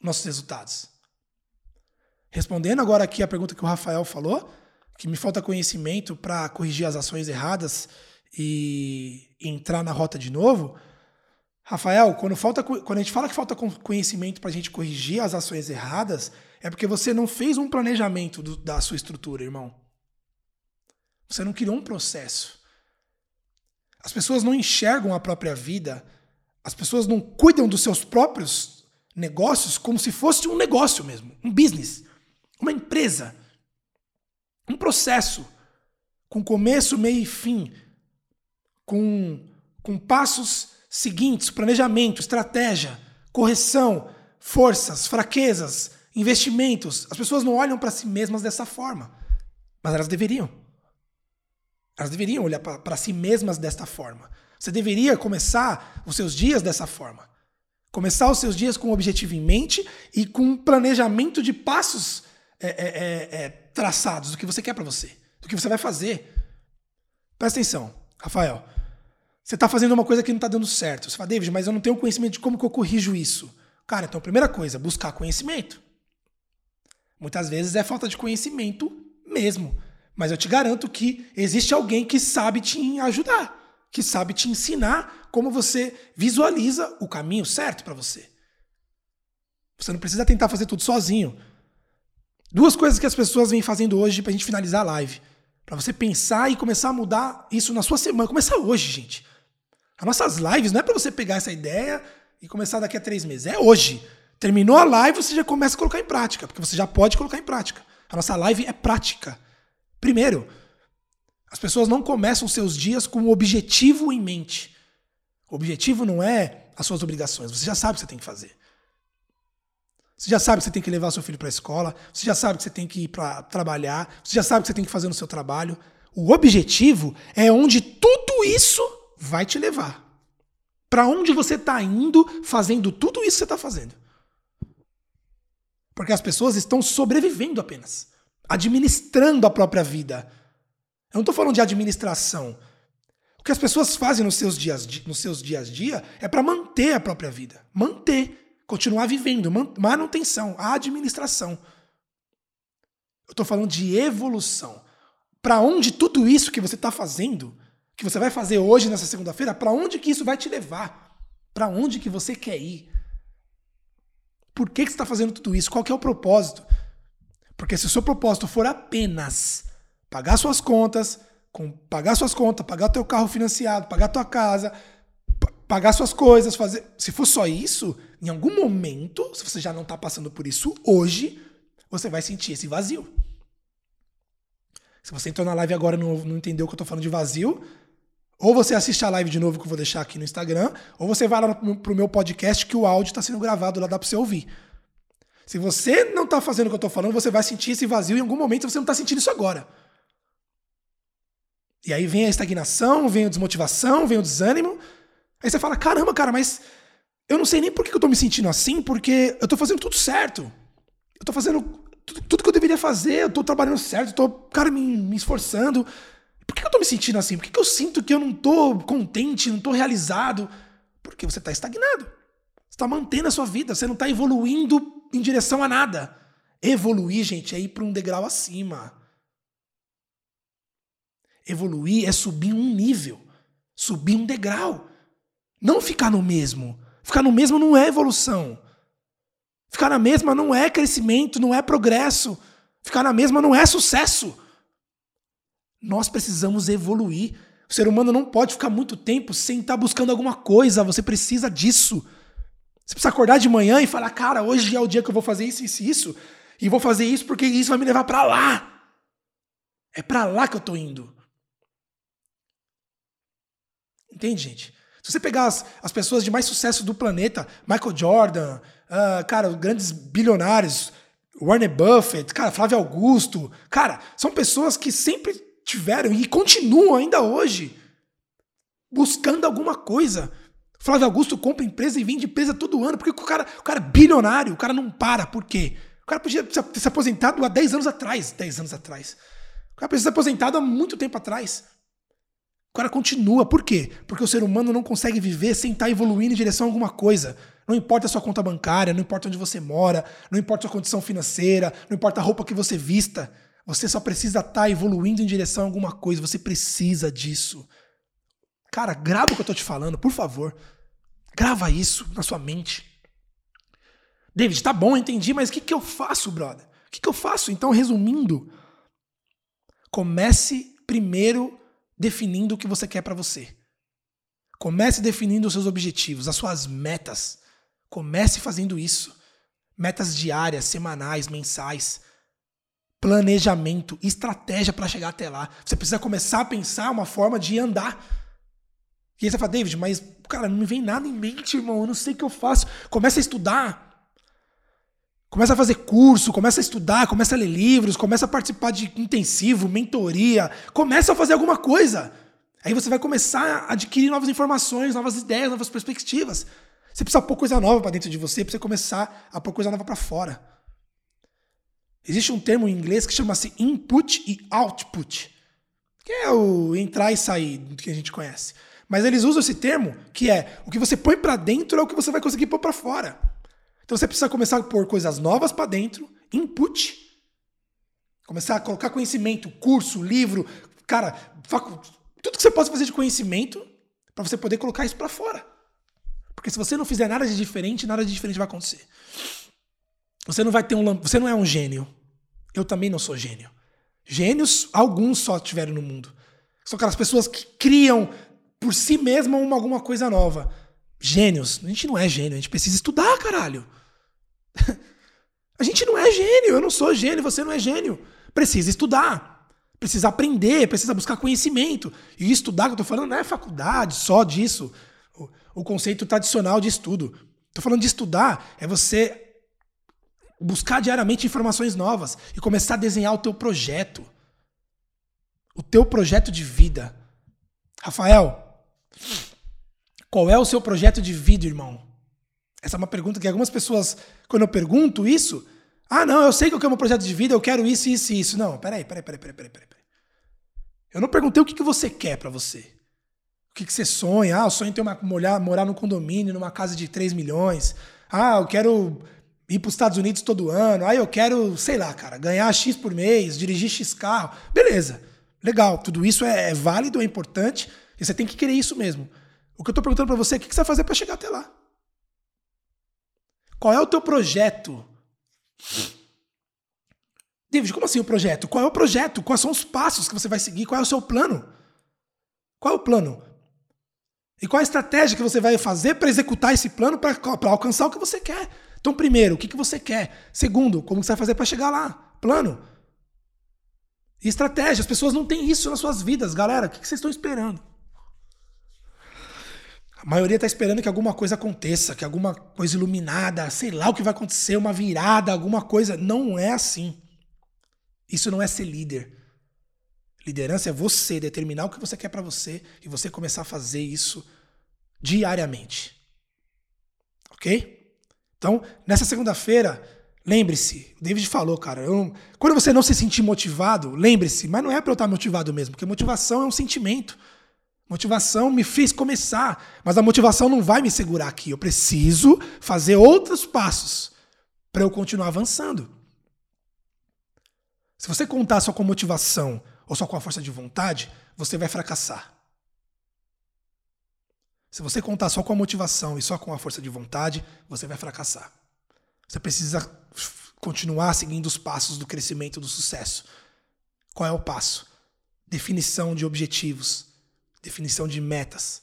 nossos resultados. Respondendo agora aqui a pergunta que o Rafael falou, que me falta conhecimento para corrigir as ações erradas e entrar na rota de novo. Rafael, quando, falta, quando a gente fala que falta conhecimento para a gente corrigir as ações erradas, é porque você não fez um planejamento do, da sua estrutura, irmão. Você não criou um processo. As pessoas não enxergam a própria vida, as pessoas não cuidam dos seus próprios negócios como se fosse um negócio mesmo, um business, uma empresa, um processo com começo, meio e fim, com, com passos seguintes, planejamento, estratégia, correção, forças, fraquezas, investimentos. As pessoas não olham para si mesmas dessa forma, mas elas deveriam. Elas deveriam olhar para si mesmas desta forma. Você deveria começar os seus dias dessa forma. Começar os seus dias com um objetivo em mente e com um planejamento de passos é, é, é, é traçados do que você quer para você, do que você vai fazer. Presta atenção, Rafael. Você está fazendo uma coisa que não está dando certo. Você fala, David, mas eu não tenho conhecimento de como que eu corrijo isso. Cara, então a primeira coisa, buscar conhecimento. Muitas vezes é falta de conhecimento mesmo. Mas eu te garanto que existe alguém que sabe te ajudar, que sabe te ensinar como você visualiza o caminho certo para você. Você não precisa tentar fazer tudo sozinho. Duas coisas que as pessoas vêm fazendo hoje pra gente finalizar a live. Para você pensar e começar a mudar isso na sua semana. Começar hoje, gente. As nossas lives não é para você pegar essa ideia e começar daqui a três meses. É hoje. Terminou a live, você já começa a colocar em prática, porque você já pode colocar em prática. A nossa live é prática. Primeiro, as pessoas não começam seus dias com um objetivo em mente. O objetivo não é as suas obrigações, você já sabe o que você tem que fazer. Você já sabe que você tem que levar seu filho para a escola, você já sabe que você tem que ir para trabalhar, você já sabe que você tem que fazer no seu trabalho. O objetivo é onde tudo isso vai te levar. Para onde você está indo fazendo tudo isso que você está fazendo. Porque as pessoas estão sobrevivendo apenas administrando a própria vida. Eu não estou falando de administração. que as pessoas fazem nos seus dias, nos seus dias a dia é para manter a própria vida. Manter. Continuar vivendo. Manutenção. Administração. Eu estou falando de evolução. Para onde tudo isso que você está fazendo, que você vai fazer hoje, nessa segunda-feira, para onde que isso vai te levar? Para onde que você quer ir? Por que, que você está fazendo tudo isso? Qual que é o propósito? Porque se o seu propósito for apenas pagar suas contas, com pagar suas contas, pagar teu carro financiado, pagar tua casa, pagar suas coisas, fazer. Se for só isso, em algum momento, se você já não está passando por isso hoje, você vai sentir esse vazio. Se você entrou na live agora e não, não entendeu o que eu estou falando de vazio, ou você assiste a live de novo que eu vou deixar aqui no Instagram, ou você vai lá pro meu podcast que o áudio está sendo gravado lá, dá para você ouvir. Se você não está fazendo o que eu estou falando, você vai sentir esse vazio em algum momento, você não está sentindo isso agora. E aí vem a estagnação, vem a desmotivação, vem o desânimo. Aí você fala: caramba, cara, mas eu não sei nem por que eu tô me sentindo assim, porque eu tô fazendo tudo certo. Eu tô fazendo tudo, tudo que eu deveria fazer, eu tô trabalhando certo, eu tô, cara, me, me esforçando. Por que eu tô me sentindo assim? Por que eu sinto que eu não tô contente, não tô realizado? Porque você tá estagnado. Você tá mantendo a sua vida, você não tá evoluindo em direção a nada. Evoluir, gente, é ir para um degrau acima. Evoluir é subir um nível, subir um degrau. Não ficar no mesmo. Ficar no mesmo não é evolução. Ficar na mesma não é crescimento, não é progresso. Ficar na mesma não é sucesso. Nós precisamos evoluir. O ser humano não pode ficar muito tempo sem estar buscando alguma coisa. Você precisa disso. Você precisa acordar de manhã e falar: cara, hoje é o dia que eu vou fazer isso, isso, isso. E vou fazer isso porque isso vai me levar para lá. É para lá que eu tô indo. Entende, gente? Se você pegar as, as pessoas de mais sucesso do planeta, Michael Jordan, uh, cara, grandes bilionários, Warner Buffett, cara, Flávio Augusto, cara, são pessoas que sempre tiveram e continuam ainda hoje buscando alguma coisa. Flávio Augusto compra empresa e vende empresa todo ano, porque o cara, o cara é bilionário, o cara não para, por quê? O cara podia ter se aposentado há 10 anos atrás, 10 anos atrás. O cara precisa ser aposentado há muito tempo atrás. O cara continua. Por quê? Porque o ser humano não consegue viver sem estar evoluindo em direção a alguma coisa. Não importa a sua conta bancária, não importa onde você mora, não importa a sua condição financeira, não importa a roupa que você vista. Você só precisa estar evoluindo em direção a alguma coisa. Você precisa disso. Cara, grava o que eu tô te falando, por favor. Grava isso na sua mente. David, tá bom, entendi, mas o que, que eu faço, brother? O que, que eu faço? Então, resumindo, comece primeiro definindo o que você quer para você. Comece definindo os seus objetivos, as suas metas. Comece fazendo isso. Metas diárias, semanais, mensais. Planejamento, estratégia para chegar até lá. Você precisa começar a pensar uma forma de andar. E aí você fala, David, mas, cara, não me vem nada em mente, irmão. Eu não sei o que eu faço. Começa a estudar. Começa a fazer curso, começa a estudar, começa a ler livros, começa a participar de intensivo, mentoria, começa a fazer alguma coisa. Aí você vai começar a adquirir novas informações, novas ideias, novas perspectivas. Você precisa pôr coisa nova para dentro de você, você começar a pôr coisa nova para fora. Existe um termo em inglês que chama-se input e output, que é o entrar e sair que a gente conhece. Mas eles usam esse termo que é o que você põe para dentro é o que você vai conseguir pôr para fora. Então você precisa começar a pôr coisas novas para dentro, input. Começar a colocar conhecimento, curso, livro, cara, tudo que você possa fazer de conhecimento para você poder colocar isso para fora. Porque se você não fizer nada de diferente, nada de diferente vai acontecer. Você não vai ter um, você não é um gênio. Eu também não sou gênio. Gênios, alguns só tiveram no mundo. São aquelas pessoas que criam por si mesma uma, alguma coisa nova. Gênios. A gente não é gênio, a gente precisa estudar, caralho. A gente não é gênio, eu não sou gênio, você não é gênio. Precisa estudar, precisa aprender, precisa buscar conhecimento. E estudar, que eu tô falando, não é faculdade só disso. O, o conceito tradicional de estudo. Tô falando de estudar, é você buscar diariamente informações novas e começar a desenhar o teu projeto. O teu projeto de vida. Rafael, qual é o seu projeto de vida, irmão? Essa é uma pergunta que algumas pessoas, quando eu pergunto isso, ah, não, eu sei que eu quero um projeto de vida, eu quero isso, isso e isso. Não, peraí, peraí, peraí, peraí, peraí, peraí. Eu não perguntei o que, que você quer para você. que, que você sonha? Ah, eu sonho em ter uma, morar, morar num condomínio, numa casa de 3 milhões. Ah, eu quero ir para os Estados Unidos todo ano. Ah, eu quero, sei lá, cara, ganhar X por mês, dirigir X carro. Beleza, legal. Tudo isso é, é válido, é importante. E você tem que querer isso mesmo. O que eu estou perguntando para você é o que você vai fazer para chegar até lá. Qual é o teu projeto? David, como assim o projeto? Qual é o projeto? Quais são os passos que você vai seguir? Qual é o seu plano? Qual é o plano? E qual é a estratégia que você vai fazer para executar esse plano para alcançar o que você quer? Então, primeiro, o que, que você quer? Segundo, como você vai fazer para chegar lá? Plano. E estratégia. As pessoas não têm isso nas suas vidas, galera. O que, que vocês estão esperando? A maioria está esperando que alguma coisa aconteça, que alguma coisa iluminada, sei lá o que vai acontecer, uma virada, alguma coisa. Não é assim. Isso não é ser líder. Liderança é você determinar o que você quer para você e você começar a fazer isso diariamente. Ok? Então, nessa segunda-feira, lembre-se, o David falou, cara, eu, quando você não se sentir motivado, lembre-se, mas não é para eu estar motivado mesmo, porque motivação é um sentimento. Motivação me fez começar, mas a motivação não vai me segurar aqui. Eu preciso fazer outros passos para eu continuar avançando. Se você contar só com motivação ou só com a força de vontade, você vai fracassar. Se você contar só com a motivação e só com a força de vontade, você vai fracassar. Você precisa continuar seguindo os passos do crescimento do sucesso. Qual é o passo? Definição de objetivos, definição de metas,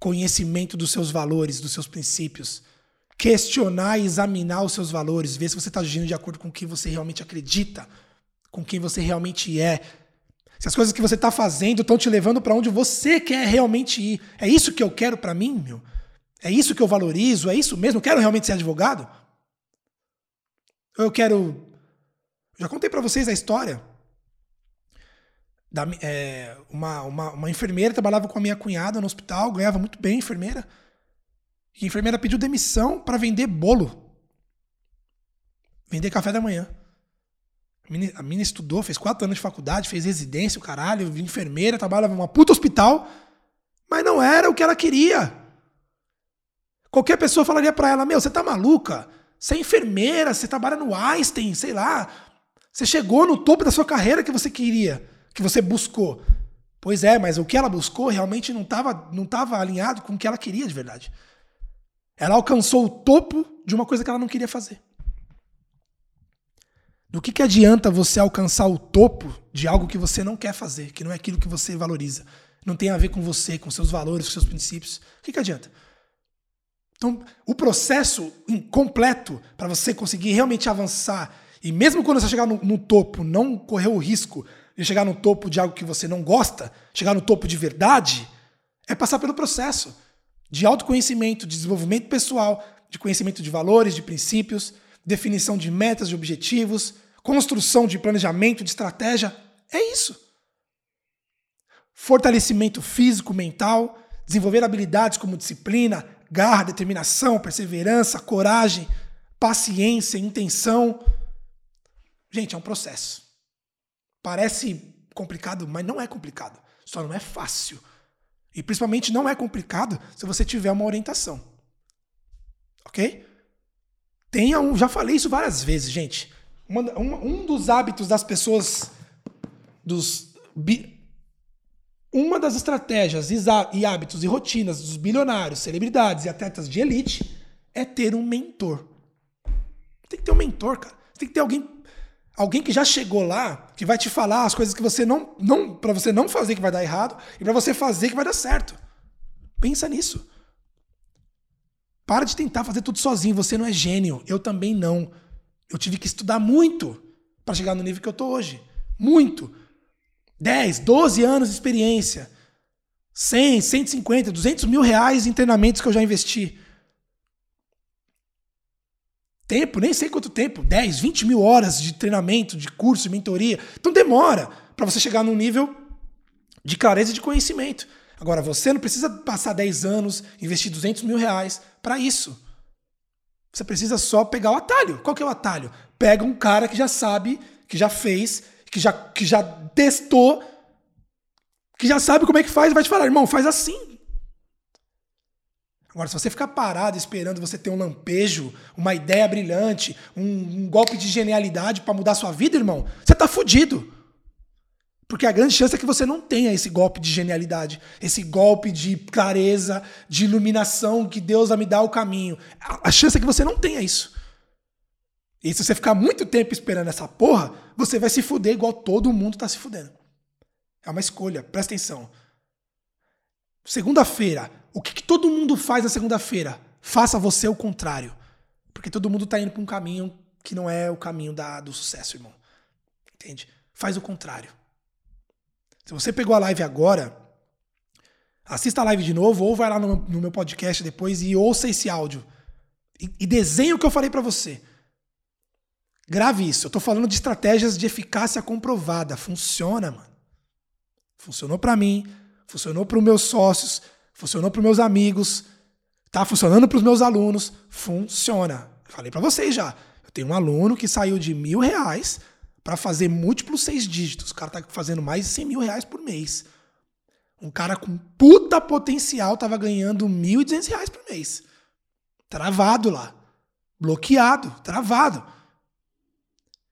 conhecimento dos seus valores, dos seus princípios, questionar e examinar os seus valores, ver se você está agindo de acordo com o que você realmente acredita, com quem você realmente é. Se as coisas que você está fazendo estão te levando para onde você quer realmente ir. É isso que eu quero para mim, meu? É isso que eu valorizo? É isso mesmo? Eu quero realmente ser advogado? Eu quero. Já contei para vocês a história. Da, é, uma, uma, uma enfermeira trabalhava com a minha cunhada no hospital, ganhava muito bem, enfermeira. E a enfermeira pediu demissão para vender bolo. Vender café da manhã. A menina estudou, fez quatro anos de faculdade, fez residência, o caralho, enfermeira, trabalhava numa puta hospital, mas não era o que ela queria. Qualquer pessoa falaria para ela: Meu, você tá maluca? Você é enfermeira, você trabalha no Einstein, sei lá. Você chegou no topo da sua carreira que você queria, que você buscou. Pois é, mas o que ela buscou realmente não estava não tava alinhado com o que ela queria de verdade. Ela alcançou o topo de uma coisa que ela não queria fazer. Do que, que adianta você alcançar o topo de algo que você não quer fazer, que não é aquilo que você valoriza? Não tem a ver com você, com seus valores, com seus princípios. O que, que adianta? Então, o processo completo para você conseguir realmente avançar, e mesmo quando você chegar no, no topo, não correr o risco de chegar no topo de algo que você não gosta, chegar no topo de verdade, é passar pelo processo de autoconhecimento, de desenvolvimento pessoal, de conhecimento de valores, de princípios, definição de metas, de objetivos, construção de planejamento, de estratégia. É isso. Fortalecimento físico, mental, desenvolver habilidades como disciplina, garra, determinação, perseverança, coragem, paciência, intenção. Gente, é um processo. Parece complicado, mas não é complicado. Só não é fácil. E principalmente não é complicado se você tiver uma orientação. Ok? Tenha um. Já falei isso várias vezes, gente. Uma, uma, um dos hábitos das pessoas. Dos. Bi, uma das estratégias e hábitos e rotinas dos bilionários, celebridades e atletas de elite é ter um mentor. Tem que ter um mentor, cara. Tem que ter alguém alguém que já chegou lá, que vai te falar as coisas que você não não para você não fazer que vai dar errado e para você fazer que vai dar certo. Pensa nisso. Para de tentar fazer tudo sozinho. Você não é gênio. Eu também não. Eu tive que estudar muito para chegar no nível que eu tô hoje. Muito. 10, 12 anos de experiência. 100, 150, 200 mil reais em treinamentos que eu já investi. Tempo, nem sei quanto tempo. 10, 20 mil horas de treinamento, de curso, de mentoria. Então demora para você chegar num nível de clareza de conhecimento. Agora, você não precisa passar 10 anos, investir 200 mil reais para isso. Você precisa só pegar o atalho. Qual que é o atalho? Pega um cara que já sabe, que já fez, que já, que já testou, que já sabe como é que faz, vai te falar, irmão, faz assim. Agora, se você ficar parado esperando você ter um lampejo, uma ideia brilhante, um, um golpe de genialidade para mudar sua vida, irmão, você tá fudido. Porque a grande chance é que você não tenha esse golpe de genialidade, esse golpe de clareza, de iluminação que Deus vai me dar o caminho. A chance é que você não tenha isso. E se você ficar muito tempo esperando essa porra, você vai se fuder igual todo mundo tá se fudendo. É uma escolha, presta atenção. Segunda-feira, o que, que, todo mundo faz na segunda-feira? Faça você o contrário. Porque todo mundo tá indo pra um caminho que não é o caminho da, do sucesso, irmão. Entende? Faz o contrário. Se você pegou a live agora, assista a live de novo ou vai lá no, no meu podcast depois e ouça esse áudio. E, e desenhe o que eu falei para você. Grave isso. Eu tô falando de estratégias de eficácia comprovada. Funciona, mano. Funcionou para mim, funcionou para os meus sócios, funcionou para os meus amigos, tá funcionando para os meus alunos. Funciona. Falei para vocês já. Eu tenho um aluno que saiu de mil reais para fazer múltiplos seis dígitos. O cara tá fazendo mais de 100 mil reais por mês. Um cara com puta potencial tava ganhando 1.200 reais por mês. Travado lá. Bloqueado, travado.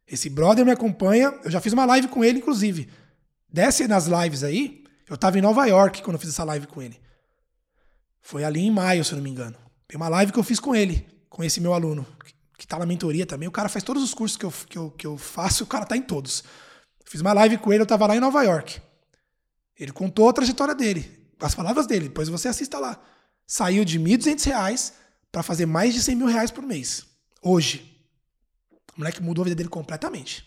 Esse brother me acompanha, eu já fiz uma live com ele, inclusive. Desce nas lives aí. Eu tava em Nova York quando eu fiz essa live com ele. Foi ali em maio, se eu não me engano. Tem uma live que eu fiz com ele, com esse meu aluno, que tá na mentoria também. O cara faz todos os cursos que eu, que eu, que eu faço, o cara tá em todos. Fiz uma live com ele, eu tava lá em Nova York. Ele contou a trajetória dele, as palavras dele, depois você assista lá. Saiu de R$ 1.200 para fazer mais de 100 mil reais por mês. Hoje. O moleque mudou a vida dele completamente.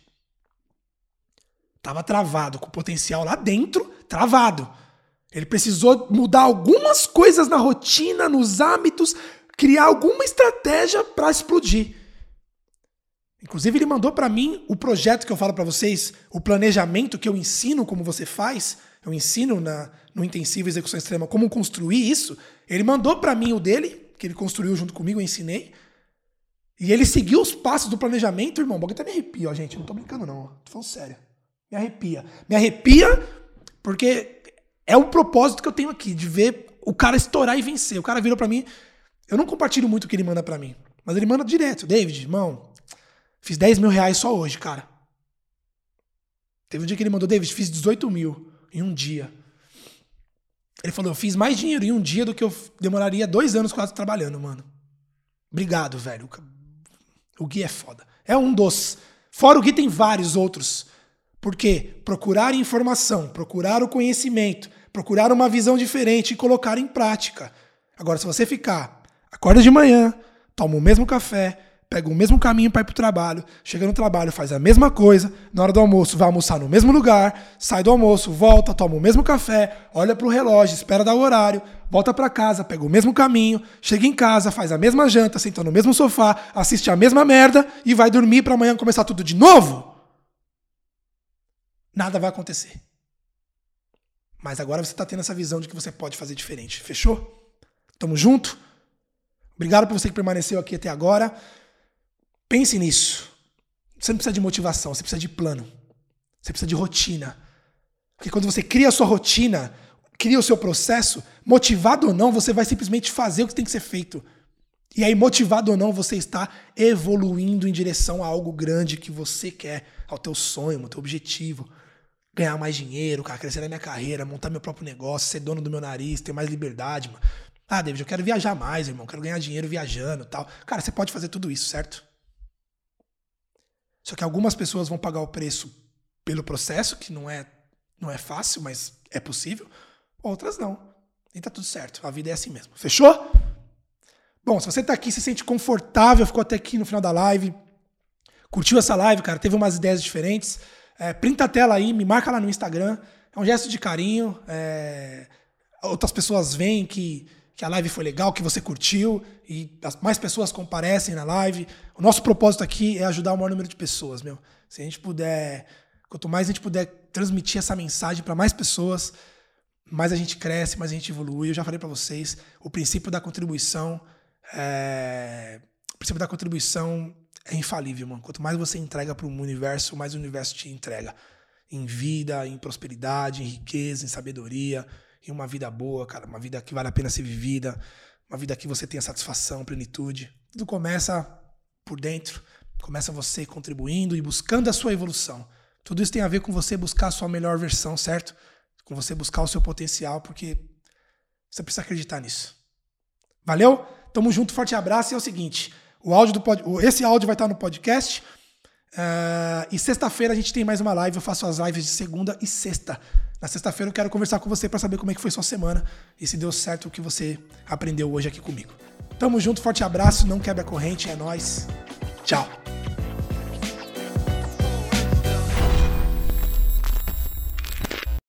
Tava travado, com potencial lá dentro, travado. Ele precisou mudar algumas coisas na rotina, nos hábitos, criar alguma estratégia para explodir. Inclusive, ele mandou para mim o projeto que eu falo para vocês, o planejamento que eu ensino como você faz. Eu ensino na, no intensivo execução extrema como construir isso. Ele mandou para mim o dele, que ele construiu junto comigo, eu ensinei. E ele seguiu os passos do planejamento, irmão. Bagulho até me arrepia, ó, gente. Não tô brincando, não. Tô falando sério. Me arrepia. Me arrepia porque é o propósito que eu tenho aqui, de ver o cara estourar e vencer. O cara virou para mim. Eu não compartilho muito o que ele manda para mim. Mas ele manda direto. David, irmão, fiz 10 mil reais só hoje, cara. Teve um dia que ele mandou, David, fiz 18 mil em um dia. Ele falou, eu fiz mais dinheiro em um dia do que eu demoraria dois anos quase trabalhando, mano. Obrigado, velho. O Gui é foda. É um dos. Fora o Gui tem vários outros. Porque procurar informação, procurar o conhecimento, procurar uma visão diferente e colocar em prática. Agora, se você ficar, acorda de manhã, toma o mesmo café, pega o mesmo caminho para ir pro trabalho, chega no trabalho, faz a mesma coisa, na hora do almoço vai almoçar no mesmo lugar, sai do almoço, volta, toma o mesmo café, olha pro relógio, espera dar o horário, volta para casa, pega o mesmo caminho, chega em casa, faz a mesma janta, senta no mesmo sofá, assiste a mesma merda e vai dormir para amanhã começar tudo de novo, nada vai acontecer. Mas agora você está tendo essa visão de que você pode fazer diferente. Fechou? Tamo junto? Obrigado por você que permaneceu aqui até agora. Pense nisso. Você não precisa de motivação, você precisa de plano. Você precisa de rotina. Porque quando você cria a sua rotina, cria o seu processo, motivado ou não, você vai simplesmente fazer o que tem que ser feito. E aí, motivado ou não, você está evoluindo em direção a algo grande que você quer, ao teu sonho, ao teu objetivo. Ganhar mais dinheiro, cara, crescer na minha carreira, montar meu próprio negócio, ser dono do meu nariz, ter mais liberdade, mano. Ah, David, eu quero viajar mais, irmão, quero ganhar dinheiro viajando tal. Cara, você pode fazer tudo isso, certo? Só que algumas pessoas vão pagar o preço pelo processo, que não é, não é fácil, mas é possível. Outras não. E tá tudo certo. A vida é assim mesmo. Fechou? Bom, se você tá aqui, se sente confortável, ficou até aqui no final da live, curtiu essa live, cara, teve umas ideias diferentes, é, printa a tela aí, me marca lá no Instagram. É um gesto de carinho. É... Outras pessoas veem que que a live foi legal, que você curtiu e mais pessoas comparecem na live. O nosso propósito aqui é ajudar o maior número de pessoas, meu. Se a gente puder, quanto mais a gente puder transmitir essa mensagem para mais pessoas, mais a gente cresce, mais a gente evolui. Eu já falei para vocês, o princípio da contribuição é... o princípio da contribuição é infalível, mano. Quanto mais você entrega para o universo, mais o universo te entrega. em vida, em prosperidade, em riqueza, em sabedoria, em uma vida boa, cara, uma vida que vale a pena ser vivida, uma vida que você tenha satisfação, plenitude. Tudo começa por dentro, começa você contribuindo e buscando a sua evolução. Tudo isso tem a ver com você buscar a sua melhor versão, certo? Com você buscar o seu potencial, porque você precisa acreditar nisso. Valeu? Tamo junto, forte abraço. E é o seguinte: o áudio do pod... esse áudio vai estar no podcast. Uh, e sexta-feira a gente tem mais uma live. Eu faço as lives de segunda e sexta. Na sexta-feira eu quero conversar com você para saber como é que foi sua semana e se deu certo o que você aprendeu hoje aqui comigo. Tamo junto, forte abraço, não quebra a corrente, é nós. Tchau.